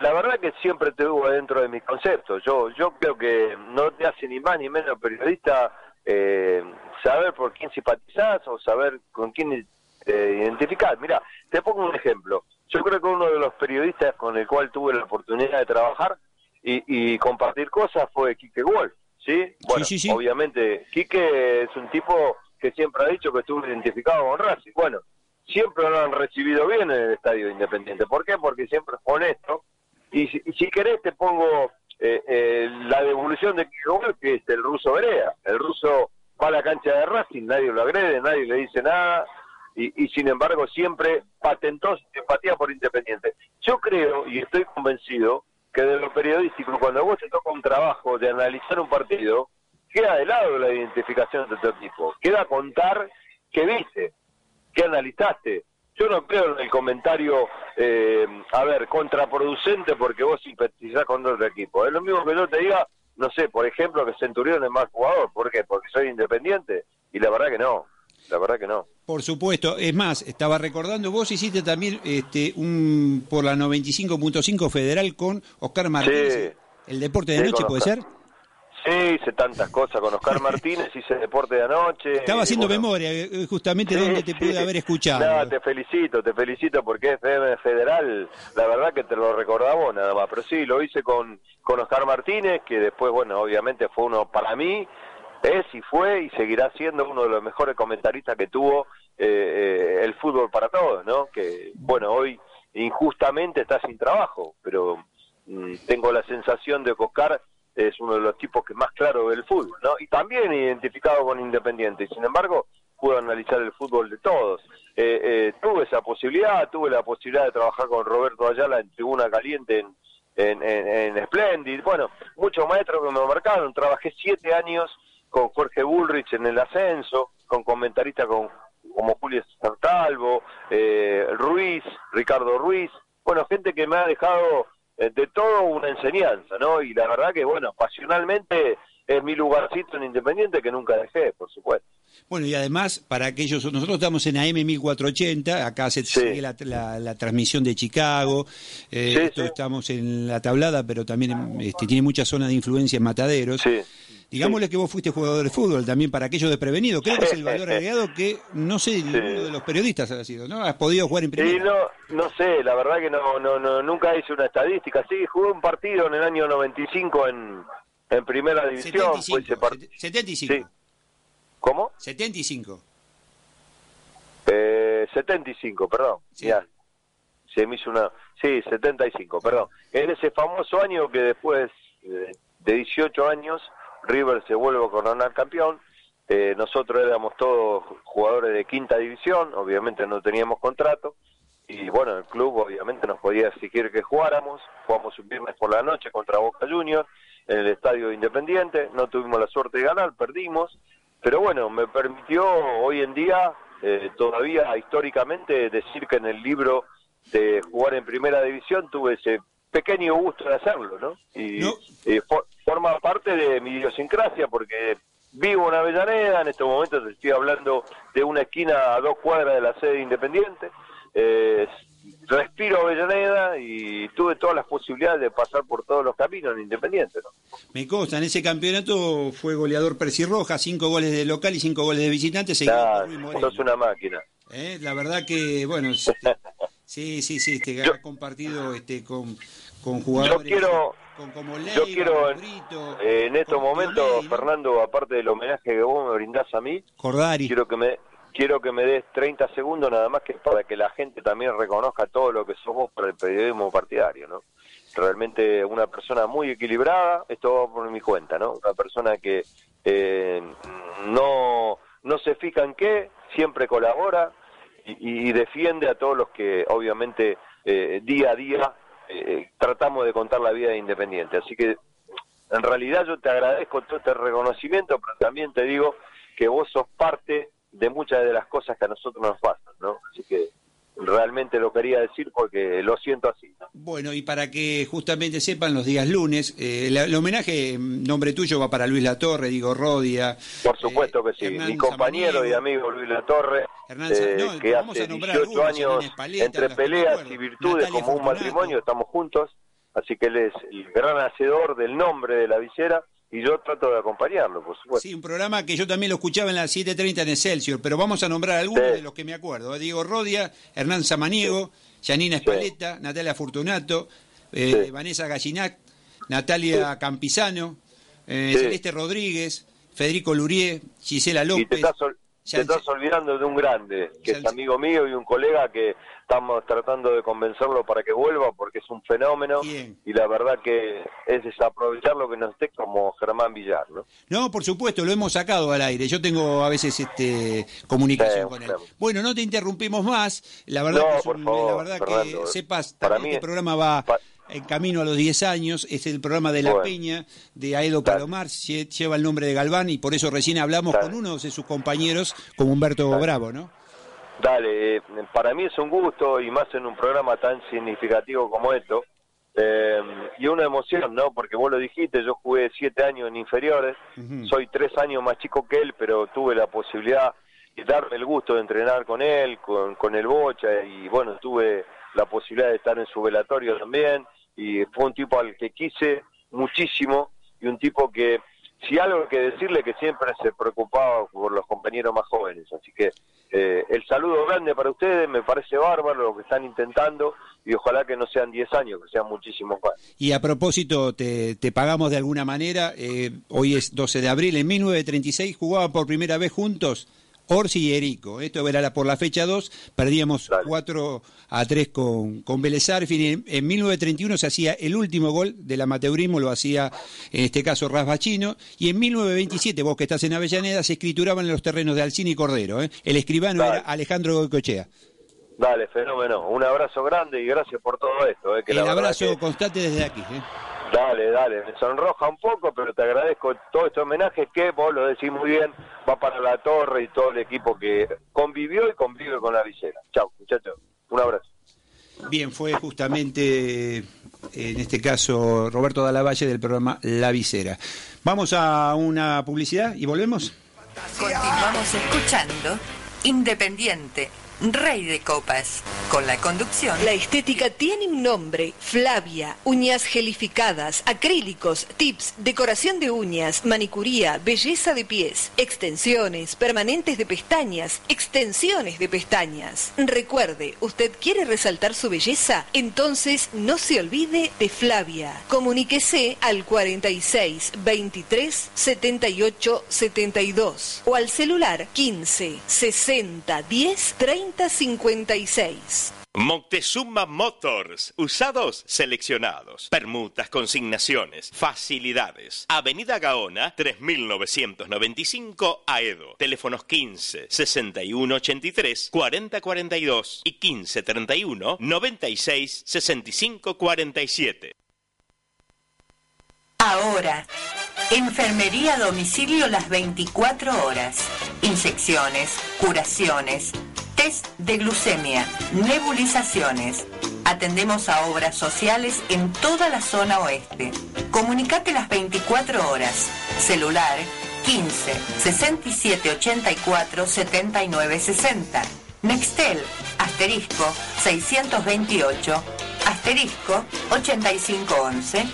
la verdad que siempre te hubo dentro de mis conceptos, yo, yo creo que no te hace ni más ni menos periodista eh, saber por quién simpatizás o saber con quién eh, identificar. Mira, te pongo un ejemplo. Yo creo que uno de los periodistas con el cual tuve la oportunidad de trabajar y, compartir cosas fue Quique Wolf, ¿sí? Bueno, obviamente, Quique es un tipo que siempre ha dicho que estuvo identificado con Racing. Bueno, siempre lo han recibido bien en el Estadio Independiente. ¿Por qué? Porque siempre es honesto. Y si, y si querés te pongo eh, eh, la devolución de Kiko que es el ruso Berea. El ruso va a la cancha de Racing, nadie lo agrede, nadie le dice nada, y, sin embargo siempre patentó su simpatía por Independiente. Yo creo y estoy convencido que de lo periodístico, cuando vos te toca un trabajo de analizar un partido, queda de lado la identificación de tu equipo, queda contar qué viste, qué analizaste, yo no creo en el comentario, eh, a ver, contraproducente porque vos simpatizás con otro equipo. Es lo mismo que yo te diga, no sé, por ejemplo, que Centurión es más jugador. ¿Por qué? Porque soy independiente. Y la verdad que no. La verdad que no. Por supuesto. Es más, estaba recordando, vos hiciste también este un por la 95.5 Federal con Oscar Martínez. El deporte de noche, ¿puede ser? Sí, hice tantas cosas con Oscar Martínez, hice deporte de anoche. Estaba haciendo memoria, eh, justamente donde te pude haber escuchado. No, te felicito, te felicito porque es FM Federal, la verdad que te lo recordaba nada más, pero sí, lo hice con, con Oscar Martínez, que después, bueno, obviamente fue uno para mí, es y fue y seguirá siendo uno de los mejores comentaristas que tuvo eh, eh, el fútbol para todos, ¿no? Que, bueno, hoy injustamente está sin trabajo, pero mm, tengo la sensación de que Oscar es uno de los tipos que más claro ve el fútbol, ¿no? Y también identificado con Independiente, y sin embargo pudo analizar el fútbol de todos. Eh, eh, tuve esa posibilidad, tuve la posibilidad de trabajar con Roberto Ayala en Tribuna Caliente en, en, en, Splendid, bueno, muchos maestros que me marcaron, trabajé siete años con Jorge Bullrich en el ascenso, con comentaristas con, como Julio Santalvo, eh, Ruiz, Ricardo Ruiz, bueno, gente que me ha dejado de todo una enseñanza, ¿no? Y la verdad que, bueno, pasionalmente es mi lugarcito en Independiente que nunca dejé, por supuesto. Bueno, y además, para aquellos, nosotros estamos en AM 1480, acá se Sí. sigue la, la- la transmisión de Chicago, eh, Sí, esto sí. estamos en la tablada, pero también este, tiene mucha zona de influencia en Mataderos. Sí. Digámosle que vos fuiste jugador de fútbol también para aquellos desprevenidos. Creo que es el valor agregado que no sé, ninguno de los periodistas ha sido, ¿no? Has podido jugar en primera. no, no sé, la verdad que no, no, no, nunca hice una estadística. Sí, jugué un partido en el año 95 en, en primera división. fue ese 75. part- sete- 75. Sí. ¿Cómo? 75. Eh, 75, perdón. Sí. Ya. Se me hizo una... Sí, 75, perdón. En ese famoso año que después de 18 años River se vuelve a coronar campeón. Eh, nosotros éramos todos jugadores de quinta división, obviamente no teníamos contrato. Y bueno, el club obviamente nos podía exigir que jugáramos. Jugamos un viernes por la noche contra Boca Juniors en el Estadio Independiente. No tuvimos la suerte de ganar, perdimos. Pero bueno, me permitió hoy en día, eh, todavía históricamente, decir que en el libro de jugar en primera división tuve ese pequeño gusto de hacerlo, ¿no? Y No. eh, for- forma parte de mi idiosincrasia porque vivo en Avellaneda, en estos momentos estoy hablando de una esquina a dos cuadras de la sede independiente. Eh, respiro Avellaneda y tuve todas las posibilidades de pasar por todos los caminos en Independiente, ¿no? Me consta, en ese campeonato fue goleador Percy Roja, cinco goles de local y cinco goles de visitante, Nah, sos una máquina. Eh, La verdad que, bueno, este, sí, sí, sí, este, Yo- ha compartido este, con, con jugadores quiero- con, como Yo quiero en, Brito, eh, en estos momentos, Pioley, ¿no? Fernando, aparte del homenaje que vos me brindás a mí, Cordari. quiero que me quiero que me des 30 segundos nada más que para que la gente también reconozca todo lo que sos vos para el periodismo partidario, ¿no? Realmente una persona muy equilibrada, esto va por mi cuenta, ¿no? Una persona que eh, no no se fija en qué, siempre colabora y, y defiende a todos los que obviamente eh, día a día eh, tratamos de contar la vida de Independiente. Así que en realidad yo te agradezco todo este reconocimiento, pero también te digo que vos sos parte de muchas de las cosas que a nosotros nos pasan, ¿no? Así que realmente lo quería decir porque lo siento así. ¿no? Bueno, y para que justamente sepan los días lunes, eh, la- el, homenaje en nombre tuyo va para Luis Latorre, Diego Rodia. Por supuesto eh, que sí. Hernán Mi compañero y amigo Luis Latorre, Hernán eh, no, que hace a nombrar 18 algunos, años entre peleas y virtudes Natalia como un matrimonio estamos juntos. Así que él es el gran hacedor del nombre de la visera y yo trato de acompañarlo, por supuesto. Sí, un programa que yo también lo escuchaba en las 7.30 en Excelsior, pero vamos a nombrar algunos Sí. de los que me acuerdo. ¿eh? Diego Rodia, Hernán Samaniego, Janina Espaleta, Natalia Fortunato, eh, Sí. Vanessa Gallinac, Natalia Campizano, eh, Sí. Celeste Rodríguez, Federico Lurier, Gisela Y López. te estás, ol- te estás olvidando de un grande, que es amigo mío y un colega que estamos tratando de convencerlo para que vuelva porque es un fenómeno y la verdad que es desaprovechar lo que nos esté como Germán Villar, ¿no? No, por supuesto, lo hemos sacado al aire. Yo tengo a veces este comunicación Sí, con él. claro. Bueno, no te interrumpimos más. La verdad, No, que, es por un- favor, la verdad Fernando. que sepas, Para también mí- este programa va pa- en camino a los 10 años. Es el programa de La Bueno. Peña, de Aedo. Palomar. lle- Lleva el nombre de Galván y por eso recién hablamos con uno de sus compañeros, como Humberto Bravo, ¿no? Dale, eh, para mí es un gusto y más en un programa tan significativo como esto. eh, y una emoción, ¿no? Porque vos lo dijiste, yo jugué siete años en inferiores, soy tres años más chico que él, pero tuve la posibilidad de darme el gusto de entrenar con él, con, con el Bocha, y bueno, tuve la posibilidad de estar en su velatorio también, y fue un tipo al que quise muchísimo, y un tipo que, si algo que decirle, que siempre se preocupaba por los compañeros más jóvenes, así que eh, el saludo grande para ustedes, me parece bárbaro lo que están intentando, y ojalá que no sean 10 años, que sean muchísimos más. Y a propósito, te, te pagamos de alguna manera. eh, hoy es 12 de abril. En 1936 jugaban por primera vez juntos Orsi y Erico. Esto era la- por la fecha 2. Perdíamos Dale. 4 a 3 con, con. En, en 1931 se hacía el último gol del amateurismo, lo hacía en este caso Rasbachino. Y en 1927, vos que estás en Avellaneda, se escrituraban en los terrenos de Alcine y Cordero. ¿eh? El escribano Dale. era Alejandro Goicochea. Dale, fenómeno. Un abrazo grande y gracias por todo esto. eh, que El abrazo que- constante desde aquí. ¿eh? Dale, dale, me sonroja un poco, pero te agradezco todo este homenaje que vos lo decís muy bien, va para la torre y todo el equipo que convivió y convive con la visera. Chao, muchachos, un abrazo. Bien, fue justamente en este caso Roberto Dalavalle del programa La Visera. Vamos a una publicidad y volvemos. Continuamos escuchando Independiente, Rey de Copas, con la conducción. La estética tiene un nombre, Flavia, uñas gelificadas, acrílicos, tips, decoración de uñas, manicuría, belleza de pies, extensiones, permanentes de pestañas, extensiones de pestañas. Recuerde, ¿usted quiere resaltar su belleza? Entonces no se olvide de Flavia. Comuníquese al 46 23 78 72 o al celular 15 60 10 30 56. Moctezuma Motors, usados seleccionados, permutas, consignaciones, facilidades. Avenida Gaona, 3995 Aedo. Teléfonos 15 61 83 40 42 y 15 31 96 65 47. Ahora, enfermería a domicilio las 24 horas. Inyecciones, curaciones, test de glucemia, nebulizaciones. Atendemos a obras sociales en toda la zona oeste. Comunicate las 24 horas. Celular 15 67 84 79 60. Nextel, asterisco 628, asterisco 8511.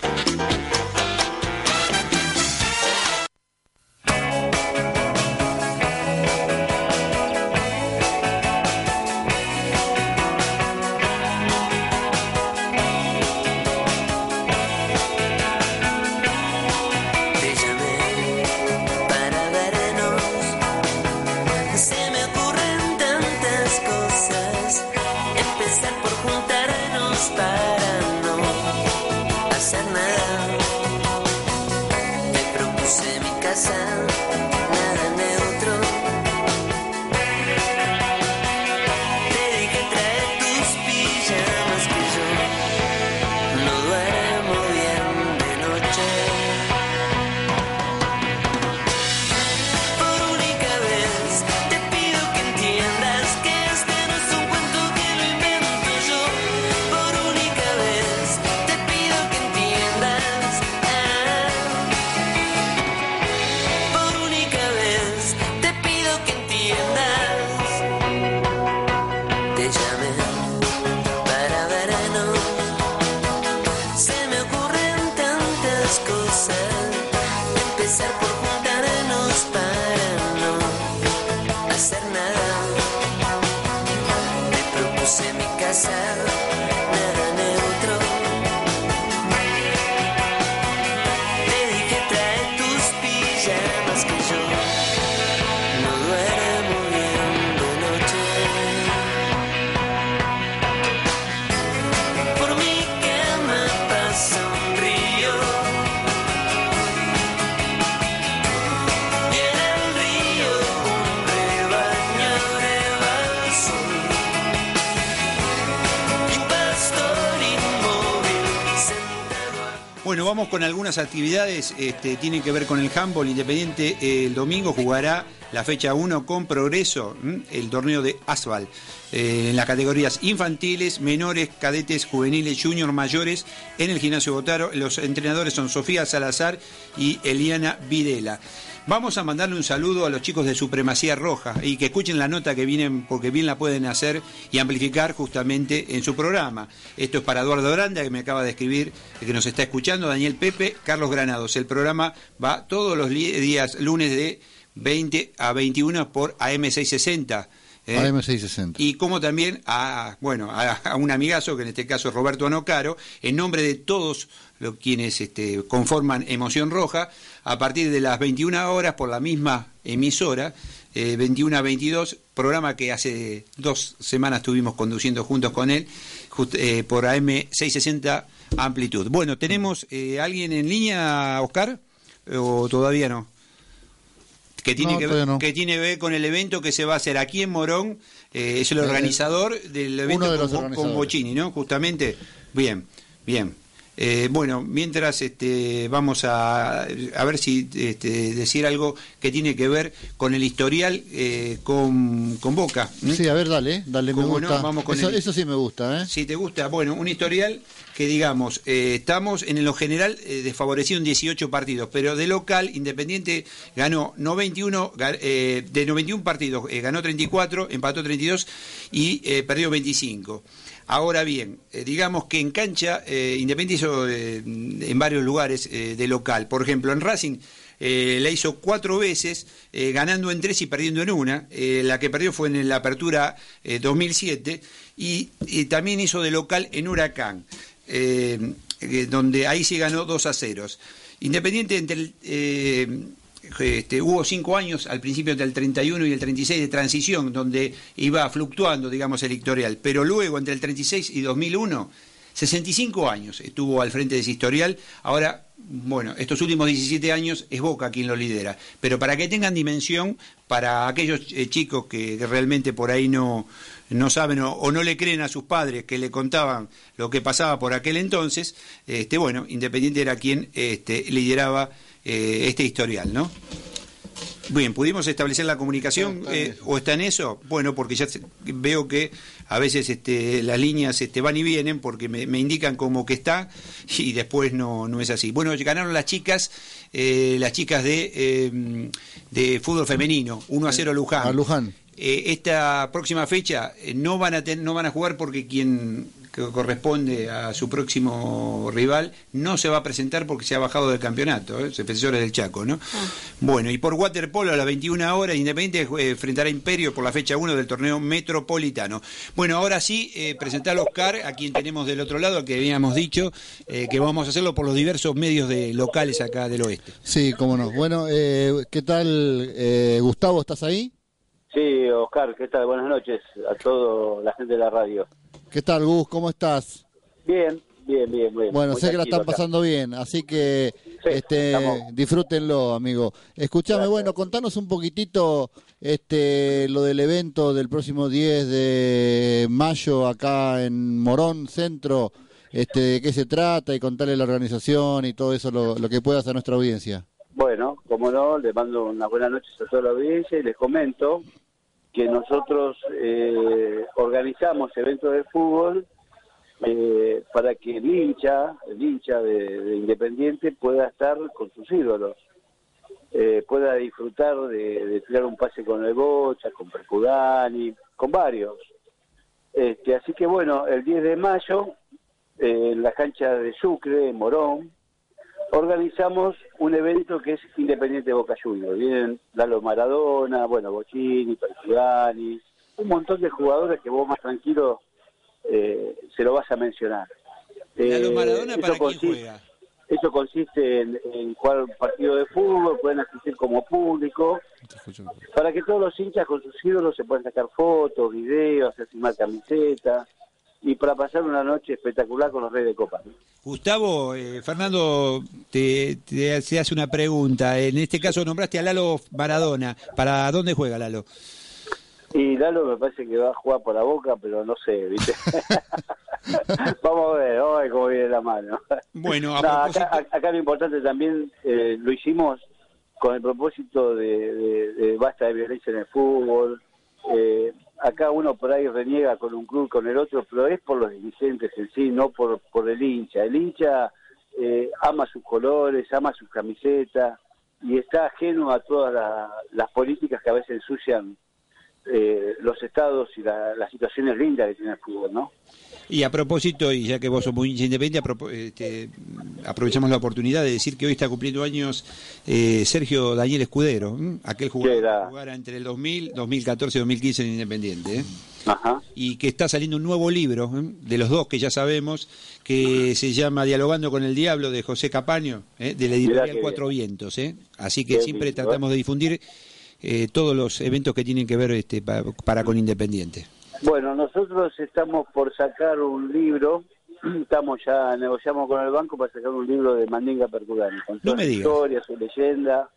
Bueno, vamos con algunas actividades, este, tienen que ver con el handball independiente. Eh, el domingo jugará la fecha 1 con progreso, el torneo de asfalt, eh, en las categorías infantiles, menores, cadetes, juveniles, junior, mayores, en el gimnasio Botaro. Los entrenadores son Sofía Salazar y Eliana Videla. Vamos a mandarle un saludo a los chicos de Supremacía Roja y que escuchen la nota que vienen porque bien la pueden hacer y amplificar justamente en su programa. Esto es para Eduardo Granda, que me acaba de escribir, que nos está escuchando, Daniel Pepe, Carlos Granados. El programa va todos los días lunes de 20 a 21 por AM660. ¿eh? AM660. Y como también a, bueno, a, a un amigazo, que en este caso es Roberto Anocaro, en nombre de todos quienes este, conforman Emoción Roja, a partir de las 21 horas por la misma emisora, eh, 21 a 22, programa que hace dos semanas estuvimos conduciendo juntos con él, just- eh, por AM660 Amplitud. Bueno, ¿tenemos eh, alguien en línea, Oscar? ¿O todavía no? que tiene, No, que, ver, no. que tiene que ver con el evento que se va a hacer aquí en Morón. eh, es el Eh, organizador del evento de con, con. Bochini, ¿no? Justamente. Bien, bien. Eh, bueno, mientras este, vamos a, a ver si este, decir algo que tiene que ver con el historial eh, con, con Boca. Sí, a ver, dale, dale, me gusta. Vamos con eso, el- eso sí me gusta, ¿eh? Si te gusta, bueno, un historial que digamos, eh, estamos en lo general eh, desfavorecido en 18 partidos, pero de local, Independiente ganó 91, ga- eh, de 91 partidos, ganó 34, empató 32 y eh, perdió 25. Ahora bien, eh, digamos que en cancha, eh, Independiente hizo eh, en varios lugares de local. Por ejemplo, en Racing la hizo cuatro veces, ganando en tres y perdiendo en una. La que perdió fue en la apertura eh, 2007 y, también hizo de local en Huracán, donde ahí sí ganó 2 a 0. Independiente entre el, este, hubo cinco años, al principio entre el 31 y el 36 de transición, donde iba fluctuando, digamos, el historial, pero luego entre el 36 y 2001, 65 años estuvo al frente de ese historial, ahora, bueno, estos últimos 17 años es Boca quien lo lidera, pero para que tengan dimensión, para aquellos eh, chicos que, que realmente por ahí no, no saben o, o no le creen a sus padres que le contaban lo que pasaba por aquel entonces, este, bueno, Independiente era quien este, lideraba eh, este historial, ¿no? Bien, ¿pudimos establecer la comunicación eh, o está en eso? Bueno, porque ya se- veo que a veces este, las líneas este, van y vienen porque me, me indican como que está y después no, no es así. Bueno, ganaron las chicas, eh, las chicas de, eh, de fútbol femenino, 1 a 0 Luján. A Luján. Eh, esta próxima fecha eh, no van a ten- no van a jugar porque quien que corresponde a su próximo rival no se va a presentar porque se ha bajado del campeonato, ¿eh? defensores del Chaco, ¿no? Bueno, y por waterpolo a las 21 horas Independiente eh, enfrentará a Imperio por la fecha 1 del torneo metropolitano. Bueno, ahora sí, eh, presentar a Oscar, a quien tenemos del otro lado, que habíamos dicho eh, que vamos a hacerlo por los diversos medios de locales acá del oeste. Sí, cómo no. Bueno, eh, ¿qué tal, eh, Gustavo? ¿Estás ahí? Sí, Oscar, ¿qué tal? Buenas noches a toda la gente de la radio. ¿Qué tal, Gus? ¿Cómo estás? Bien, bien, bien, bien. Bueno, Muy sé que la están acá. pasando bien, así que Sí, este, estamos- disfrútenlo, amigo. Escuchame, bueno, contanos un poquitito este, lo del evento del próximo 10 de mayo acá en Morón Centro, este, de qué se trata y contarle la organización y todo eso, lo, lo que puedas a nuestra audiencia. Bueno, como no, les mando unas buenas noches a toda la audiencia y les comento que nosotros eh, organizamos eventos de fútbol eh, para que el hincha, el hincha de, de Independiente pueda estar con sus ídolos, eh, pueda disfrutar de, de tirar un pase con el Bocha, con Percudani, con varios. Este, así que bueno, el 10 de mayo, eh, en la cancha de Sucre, en Morón, organizamos un evento que es Independiente Boca Juniors. Vienen Lalo Maradona, bueno, Bocini, Percudani, un montón de jugadores que vos más tranquilo eh, se lo vas a mencionar. Lalo Eh, Maradona, eso ¿para quién consiste- juega? Eso consiste en, en jugar un partido de fútbol, pueden asistir como público, para que todos los hinchas con sus ídolos se puedan sacar fotos, videos, hacer firmar camisetas, y para pasar una noche espectacular con los Reyes de Copa. ¿no? Gustavo, eh, Fernando te, te hace hace una pregunta. En este caso nombraste a Lalo Maradona. ¿Para dónde juega Lalo? Y Lalo me parece que va a jugar por la boca, pero no sé, ¿viste? vamos a ver, vamos a ver cómo viene la mano. Bueno, a No, propósito- acá, acá lo importante también eh, lo hicimos con el propósito de, de- de basta de violencia en el fútbol. Eh, acá uno por ahí reniega con un club, con el otro, pero es por los dirigentes en sí, no por, por el hincha. El hincha eh, ama sus colores, ama sus camisetas y está ajeno a todas la- las políticas que a veces ensucian eh, los estados y la- las situaciones lindas que tiene el fútbol, ¿no? Y a propósito, y ya que vos sos muy independiente, este, aprovechamos la oportunidad de decir que hoy está cumpliendo años eh, Sergio Daniel Escudero, ¿m? aquel jugador que jugara entre el 2000, 2014 y 2015 en Independiente. ¿eh? Ajá. Y que está saliendo un nuevo libro, de los dos que ya sabemos, que se llama Dialogando con el Diablo, de José Capaño, ¿eh? de la editorial Cuatro Vientos. ¿eh? Así que Qué siempre lindo, tratamos de difundir eh, todos los eventos que tienen que ver este, pa- para con Independiente. Bueno, nosotros estamos por sacar un libro, estamos ya, negociamos con el banco para sacar un libro de Mandinga Percudani, con No me su historia, su leyenda.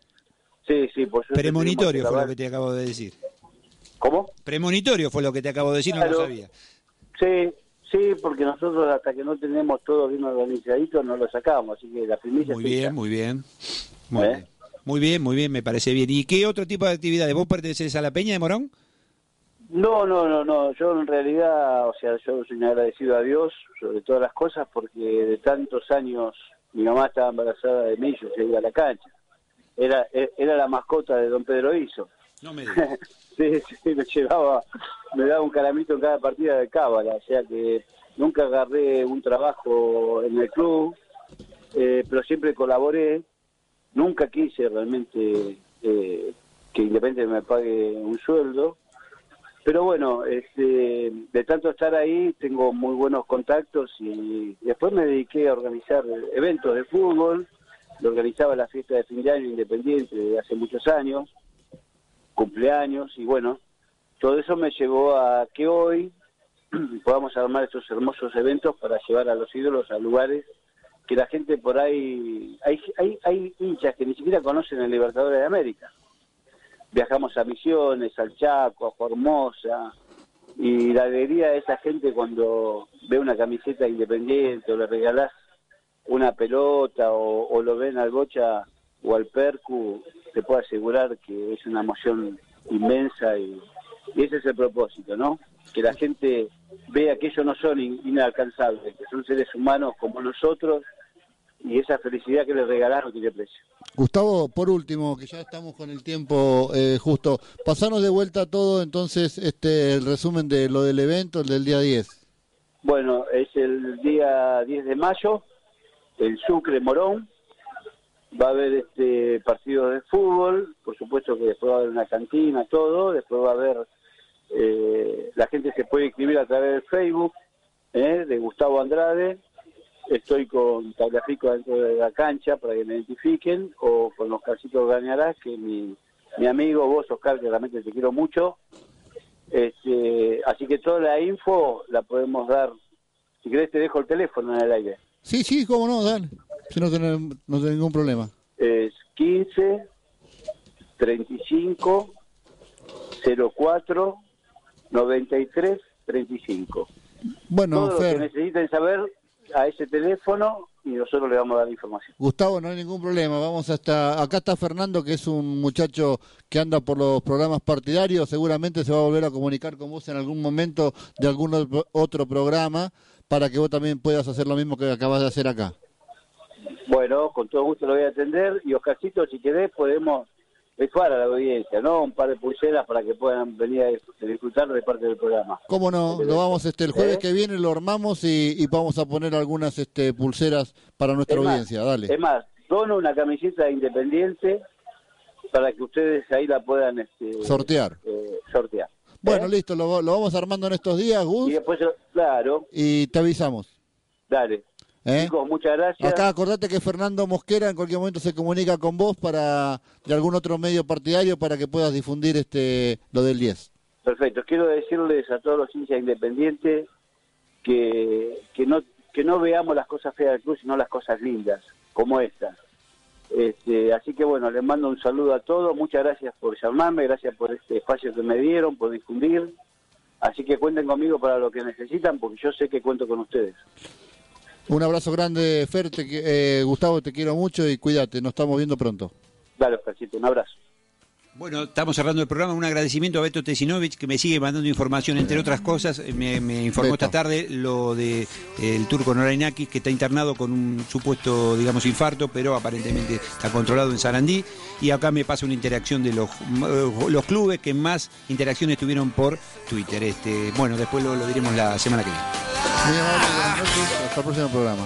Sí, sí, por suerte Premonitorio fue lo que te acabo de decir. ¿Cómo? Premonitorio fue lo que te acabo de decir, no lo sabía. Sí, Sí, porque nosotros hasta que no tenemos todo bien organizadito no lo sacamos, así que la primicia Muy bien, muy bien. Muy ¿Eh? bien. Muy bien, muy bien, me parece bien. ¿Y qué otro tipo de actividades? ¿Vos pertenecés a la Peña de Morón? No, no, no, no. Yo en realidad, o sea, yo soy agradecido a Dios sobre todas las cosas porque de tantos años mi mamá estaba embarazada de mí, yo iba a la cancha. Era, era la mascota de don Pedro Iso. No me sí, sí, me llevaba, me daba un caramito en cada partida de cábala, o sea que nunca agarré un trabajo en el club, eh, pero siempre colaboré. Nunca quise realmente eh, que Independiente me pague un sueldo. Pero bueno, este, de tanto estar ahí tengo muy buenos contactos y después me dediqué a organizar eventos de fútbol, lo organizaba la fiesta de fin de año independiente de hace muchos años, cumpleaños y bueno, todo eso me llevó a que hoy podamos armar estos hermosos eventos para llevar a los ídolos a lugares que la gente por ahí, hay, hay, hay hinchas que ni siquiera conocen el Libertadores de América viajamos a Misiones, al Chaco, a Formosa, y la alegría de esa gente cuando ve una camiseta independiente o le regalás una pelota o, o lo ven al Bocha o al Percu, te puedo asegurar que es una emoción inmensa y, ese es el propósito, ¿no? Que la gente vea que ellos no son in- inalcanzables, que son seres humanos como nosotros y esa felicidad que les regalás no tiene precio. Gustavo, por último, que ya estamos con el tiempo eh, justo, pasanos de vuelta todo entonces este el resumen de lo del evento, el del día 10. Bueno, es el día 10 de mayo, el Sucre Morón. Va a haber este partido de fútbol, por supuesto que después va a haber una cantina, todo. Después va a haber, eh, la gente se puede inscribir a través del Facebook eh, de Gustavo Andrade. Estoy con Tagliafico dentro de la cancha para que me identifiquen, o con Oscarcito Gañarás, que mi, mi amigo, vos Oscar, que realmente te quiero mucho. Este, así que toda la info la podemos dar. Si querés te dejo el teléfono en el aire. Sí, sí, cómo no, dale. Si no tenés, no tenés ningún problema. Es 15 35 04 93 35. Bueno, Todo lo que Fer, necesiten saber a ese teléfono y nosotros le vamos a dar información. Gustavo, no hay ningún problema. Vamos hasta acá está Fernando, que es un muchacho que anda por los programas partidarios. Seguramente se va a volver a comunicar con vos en algún momento de algún otro- programa para que vos también puedas hacer lo mismo que acabas de hacer acá. Bueno, con todo gusto lo voy a atender y Oscarcito, si querés, podemos rifar a la audiencia, ¿no? Un par de pulseras para que puedan venir a dis- disfrutar de parte del programa. ¿Cómo no? Lo vamos este el jueves ¿Eh? que viene, lo armamos y, y vamos a poner algunas este pulseras para nuestra Es más, audiencia. Dale. Es más, dono una camiseta independiente para que ustedes ahí la puedan este, Sortear. eh, sortear. Bueno, listo, lo, lo vamos armando en estos días, Gus, Y después, claro, y te avisamos. dale. ¿Eh? Chicos, muchas gracias. Acá acordate que Fernando Mosquera en cualquier momento se comunica con vos para de algún otro medio partidario para que puedas difundir este lo del 10. Perfecto. Quiero decirles a todos los hinchas independientes que, que no que no veamos las cosas feas del club, sino las cosas lindas, como esta. Este, así que bueno, les mando un saludo a todos. Muchas gracias por llamarme, gracias por este espacio que me dieron, por difundir. Así que cuenten conmigo para lo que necesitan, porque yo sé que cuento con ustedes. Un abrazo grande, Fer, te eh, Gustavo, te quiero mucho y cuídate, nos estamos viendo pronto. Dale, Oscarcito, un abrazo. Bueno, estamos cerrando el programa. Un agradecimiento a Beto Tesinovich que me sigue mandando información, entre otras cosas. Eh, Me, me informó Beto. esta tarde lo de eh, el turco Norainakis, que está internado con un supuesto, digamos, infarto, pero aparentemente está controlado en Sarandí. Y acá me pasa una interacción de los, eh, los clubes que más interacciones tuvieron por Twitter. Este, bueno, después lo, lo diremos la semana que viene. Muy amable, hasta el próximo programa.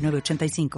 906985.